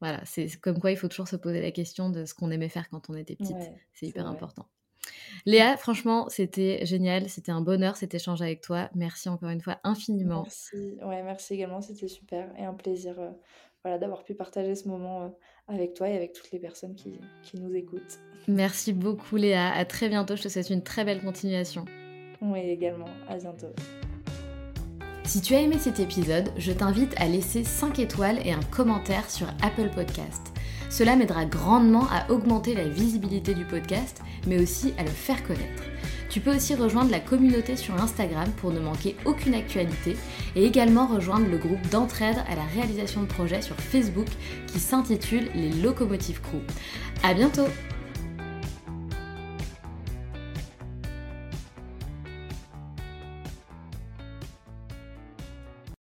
A: voilà, c'est comme quoi il faut toujours se poser la question de ce qu'on aimait faire quand on était petite. c'est hyper important. Léa, franchement, c'était génial, c'était un bonheur cet échange avec toi. Merci encore une fois infiniment.
B: Merci, ouais, merci également, c'était super et un plaisir euh, voilà, d'avoir pu partager ce moment avec toi et avec toutes les personnes qui, qui nous écoutent.
A: Merci beaucoup Léa, à très bientôt, je te souhaite une très belle continuation.
B: Oui, également, à bientôt.
A: Si tu as aimé cet épisode, je t'invite à laisser 5 étoiles et un commentaire sur Apple Podcast. Cela m'aidera grandement à augmenter la visibilité du podcast, mais aussi à le faire connaître. Tu peux aussi rejoindre la communauté sur Instagram pour ne manquer aucune actualité et également rejoindre le groupe d'entraide à la réalisation de projets sur Facebook qui s'intitule Les Locomotives Crew. À bientôt!